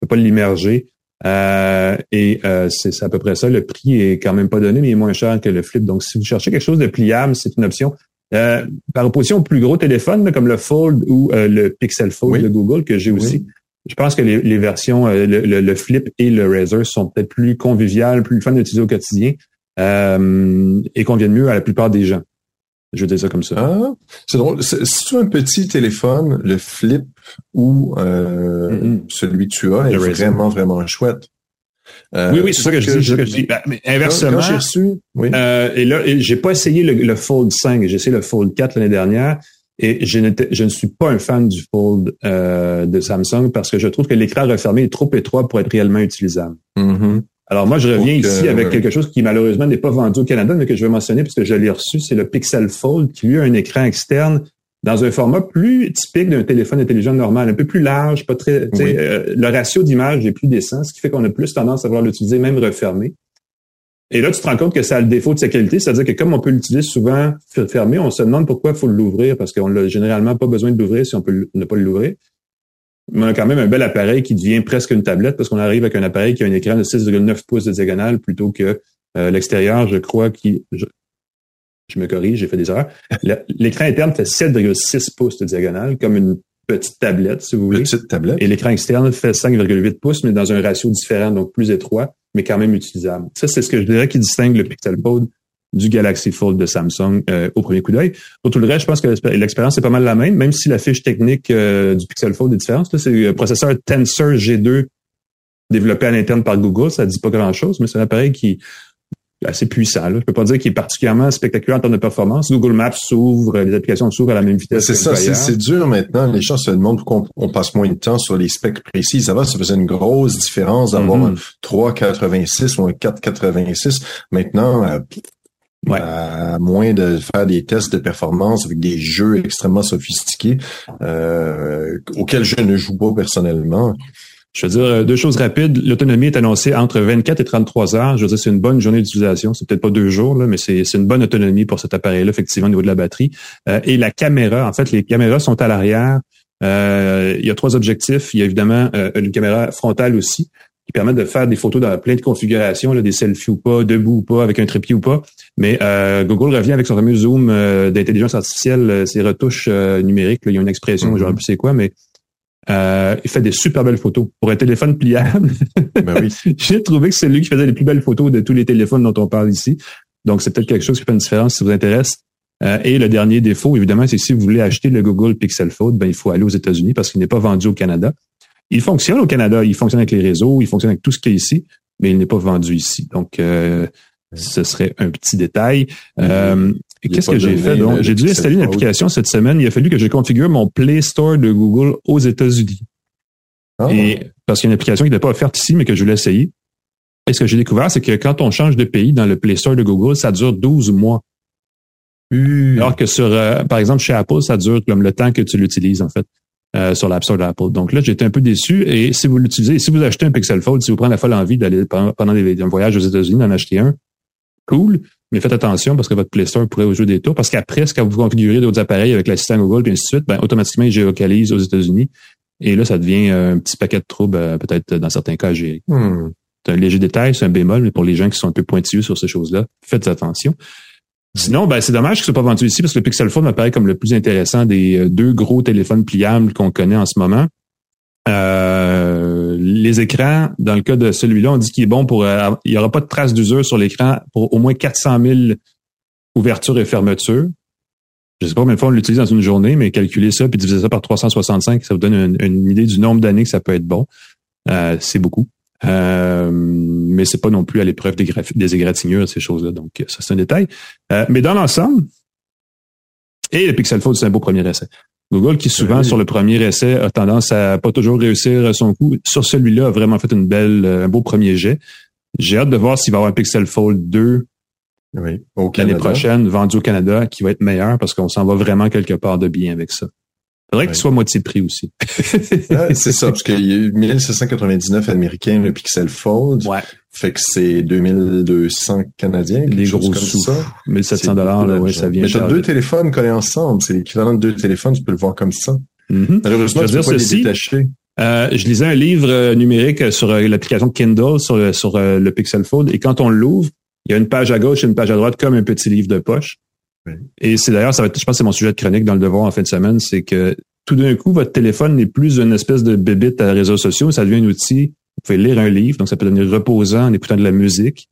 On peut pas l'immerger. Euh, et euh, c'est à peu près ça. Le prix est quand même pas donné, mais il est moins cher que le flip. Donc, si vous cherchez quelque chose de pliable, c'est une option. Euh, par opposition au plus gros téléphone, comme le Fold ou le Pixel Fold de Google que j'ai aussi, je pense que les, versions, le, flip et le Razer sont peut-être plus conviviales, plus fun d'utiliser au quotidien et conviennent mieux à la plupart des gens. Je vais dire ça comme ça. Ah, c'est drôle. Si un petit téléphone, le flip ou euh, celui que tu as est vraiment, vraiment chouette? Euh, oui, oui, c'est ça que je dis. Que je dis. Ben, mais inversement, j'ai reçu, oui. euh, et là, j'ai pas essayé le, Fold 5, j'ai essayé le Fold 4 l'année dernière, et je, je ne suis pas un fan du Fold euh, de Samsung parce que je trouve que l'écran refermé est trop étroit pour être réellement utilisable. Mm-hmm. Alors moi, je reviens ici avec quelque chose qui malheureusement n'est pas vendu au Canada, mais que je vais mentionner parce que je l'ai reçu, c'est le Pixel Fold qui lui a un écran externe dans un format plus typique d'un téléphone intelligent normal, un peu plus large, pas très. Euh, le ratio d'image est plus décent, ce qui fait qu'on a plus tendance à vouloir l'utiliser même refermé. Et là, tu te rends compte que ça a le défaut de sa qualité, c'est-à-dire que comme on peut l'utiliser souvent fermé, on se demande pourquoi il faut l'ouvrir, parce qu'on n'a généralement pas besoin de l'ouvrir si on peut ne pas l'ouvrir on a quand même un bel appareil qui devient presque une tablette parce qu'on arrive avec un appareil qui a un écran de 6,9 pouces de diagonale plutôt que euh, l'extérieur, je crois, qui... Je, me corrige, j'ai fait des erreurs. L'écran interne fait 7,6 pouces de diagonale, comme une petite tablette, si vous voulez. Petite tablette. Et l'écran externe fait 5,8 pouces, mais dans un ratio différent, donc plus étroit, mais quand même utilisable. Ça, c'est ce que je dirais qui distingue le Pixel Fold du Galaxy Fold de Samsung euh, au premier coup d'œil. Pour tout le reste, je pense que l'expérience est pas mal la même, même si la fiche technique euh, du Pixel Fold est différente. C'est le processeur Tensor G2 développé à l'interne par Google. Ça dit pas grand-chose, mais c'est un appareil qui est assez puissant. Là. Je peux pas dire qu'il est particulièrement spectaculaire en termes de performance. Google Maps s'ouvre, les applications s'ouvrent à la même vitesse. C'est ça, c'est dur maintenant. Les gens se demandent pourquoi on, passe moins de temps sur les specs précis. Ça va, ça faisait une grosse différence d'avoir mm-hmm. un 3,86 ou un 4,86. Maintenant, euh, à moins de faire des tests de performance avec des jeux extrêmement sophistiqués euh, auxquels je ne joue pas personnellement. Je veux dire euh, deux choses rapides. L'autonomie est annoncée entre 24 et 33 heures. Je veux dire, c'est une bonne journée d'utilisation. C'est peut-être pas deux jours, là, mais c'est une bonne autonomie pour cet appareil-là, effectivement, au niveau de la batterie. Euh, et la caméra, en fait, les caméras sont à l'arrière. il y a trois objectifs. Il y a évidemment une caméra frontale aussi. Qui permettent de faire des photos dans plein de configurations, là, des selfies ou pas, debout ou pas, avec un trépied ou pas. Mais euh, Google revient avec son fameux zoom euh, d'intelligence artificielle, euh, ses retouches numériques. il y a une expression, mm -hmm. je ne sais plus c'est quoi, mais il fait des super belles photos. Pour un téléphone pliable, ben oui. j'ai trouvé que c'est lui qui faisait les plus belles photos de tous les téléphones dont on parle ici. Donc, c'est peut-être quelque chose qui fait une différence si ça vous intéresse. et le dernier défaut, évidemment, c'est si vous voulez acheter le Google Pixel Fold, ben, il faut aller aux États-Unis parce qu'il n'est pas vendu au Canada. Il fonctionne au Canada, il fonctionne avec les réseaux, il fonctionne avec tout ce qui est ici, mais il n'est pas vendu ici. Donc, euh, ce serait un petit détail. Euh, Qu'est-ce que j'ai fait? Donc, j'ai dû installer une application cette semaine. Il a fallu que je configure mon Play Store de Google aux États-Unis. Ah. Et parce qu'il y a une application qui n'est pas offerte ici, mais que je voulais essayer. Et ce que j'ai découvert, c'est que quand on change de pays dans le Play Store de Google, ça dure 12 mois. Alors que sur, euh, par exemple, chez Apple, ça dure comme le temps que tu l'utilises, en fait. Euh, sur l'App Store d'Apple. Donc là, j'étais un peu déçu. Et si vous l'utilisez, si vous achetez un Pixel Fold, si vous prenez la folle envie d'aller pendant des, un voyage aux États-Unis d'en acheter un, cool. Mais faites attention parce que votre Play Store pourrait vous jouer des tours. Parce qu'après, quand vous configurez d'autres appareils avec l'assistant Google et ainsi de suite, ben, automatiquement, il géolocalise aux États-Unis. Et là, ça devient un petit paquet de troubles, euh, peut-être dans certains cas gérer. Hmm. C'est un léger détail, c'est un bémol, mais pour les gens qui sont un peu pointilleux sur ces choses-là, faites attention. Sinon, ben, c'est dommage que ce soit pas vendu ici parce que le Pixel Phone m'apparaît comme le plus intéressant des euh, deux gros téléphones pliables qu'on connaît en ce moment. Euh, les écrans, dans le cas de celui-là, on dit qu'il est bon pour... Euh, il n'y aura pas de traces d'usure sur l'écran pour au moins 400 000 ouvertures et fermetures. Je sais pas combien de fois on l'utilise dans une journée, mais calculer ça puis diviser ça par 365, ça vous donne une, idée du nombre d'années que ça peut être bon. c'est beaucoup. Euh, mais c'est pas non plus à l'épreuve des, des égratignures, ces choses-là. Donc, ça, c'est un détail. Euh, mais dans l'ensemble, et le Pixel Fold, c'est un beau premier essai. Google, qui souvent, sur le premier essai, a tendance à pas toujours réussir son coup, sur celui-là, a vraiment fait une belle, un beau premier jet. J'ai hâte de voir s'il va y avoir un Pixel Fold 2 oui, l'année prochaine, vendu au Canada, qui va être meilleur parce qu'on s'en va vraiment quelque part de bien avec ça faudrait qu'il soit moitié de prix aussi. c'est ça, parce qu'il y a 1799 américains le Pixel Fold. Ouais. Fait que c'est 2200 canadiens. Les gros sous. Ça. 1700 dollars, là, ouais, ça vient. Mais t'as deux téléphones collés ensemble. C'est l'équivalent de deux téléphones. Tu peux le voir comme ça. Mm-hmm. Malheureusement, je tu peux pas les détacher. Euh, je lisais un livre euh, numérique sur euh, l'application Kindle sur, le, sur le Pixel Fold et quand on l'ouvre, il y a une page à gauche et une page à droite comme un petit livre de poche. Et c'est d'ailleurs, ça va être, je pense, c'est mon sujet de chronique dans le devoir en fin de semaine, c'est que tout d'un coup, votre téléphone n'est plus une espèce de bébite à réseaux sociaux, ça devient un outil. Vous pouvez lire un livre, donc ça peut devenir reposant en écoutant de la musique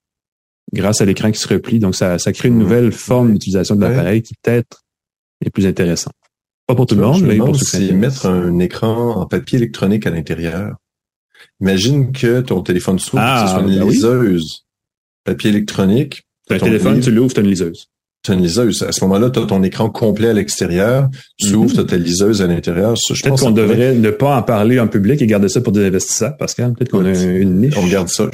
grâce à l'écran qui se replie. Donc, ça, ça crée une nouvelle forme d'utilisation de l'appareil qui peut-être est plus intéressante. Pas pour tout le monde, mais pour ceux qui mettre un écran en papier électronique à l'intérieur. Imagine que ton téléphone s'ouvre, ah, ce soit une ben liseuse. Papier électronique. Un téléphone, tu l'ouvres, tu as une liseuse tu une liseuse. À ce moment-là, tu as ton écran complet à l'extérieur, tu mm-hmm. ouvres, ta liseuse à l'intérieur. Peut-être qu'on devrait ne pas en parler en public et garder ça pour des investisseurs, Pascal. Peut-être qu'on a une niche. On garde ça.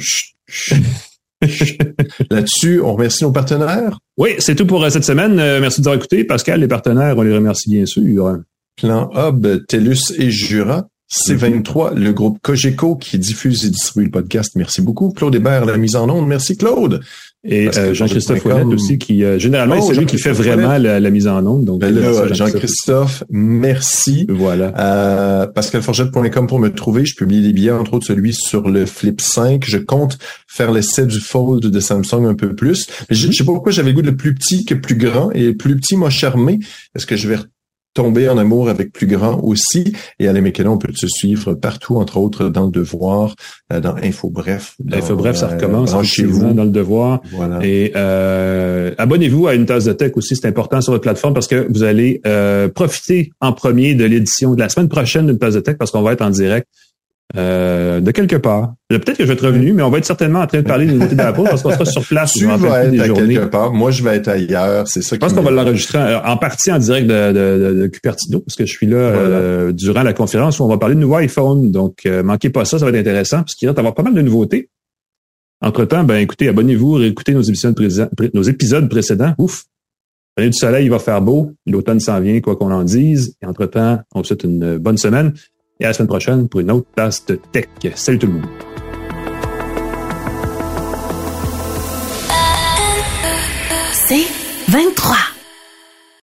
Là-dessus, on remercie nos partenaires. Oui, c'est tout pour euh, cette semaine. Euh, merci de nous avoir écoutés. Pascal, les partenaires, on les remercie bien sûr. Plan Hub, TELUS et Jura. C23, le groupe Cogeco qui diffuse et distribue le podcast. Merci beaucoup. Claude Hébert, la mise en onde. Merci Claude. Et euh, Jean-Christophe Ouellette aussi, qui euh, généralement oh, c'est lui qui fait vraiment la, mise en onde. Donc ben Jean-Christophe, merci. Voilà. Euh, PascalForgette.com pour me trouver. Je publie des billets, entre autres celui sur le Flip 5. Je compte faire l'essai du Fold de Samsung un peu plus. Mais je, je sais pas pourquoi j'avais goût de plus petit que plus grand. Et plus petit m'a charmé. Est-ce que je vais tomber en amour avec plus grand aussi. Et à McKenna, on peut se suivre partout, entre autres dans le Devoir, euh, dans Info Bref. Info Bref, ça euh, recommence chez vous dans le Devoir. Voilà. Et euh, abonnez-vous à une tasse de tech aussi, c'est important sur votre plateforme parce que vous allez profiter en premier de l'édition de la semaine prochaine d'une tasse de tech parce qu'on va être en direct euh, de quelque part. Peut-être que je vais être revenu, mais on va être certainement en train de parler des nouveautés d'Apple parce qu'on sera sur place. Tu vas être à quelque part. Moi, je vais être ailleurs. C'est ça. Je pense qu'on va l'enregistrer en partie en direct de, de, de, Cupertino parce que je suis là euh, durant la conférence où on va parler de nouveau iPhone. Donc, euh, manquez pas ça, ça va être intéressant parce qu'il va y avoir pas mal de nouveautés. Entre-temps, ben écoutez, abonnez-vous, réécoutez nos épisodes, nos épisodes précédents. Ouf! Prenez du soleil, il va faire beau. L'automne s'en vient, quoi qu'on en dise. Et entre-temps, on vous souhaite une bonne semaine et à la semaine prochaine pour une autre tasse de tech. Salut tout le monde. C'est 23.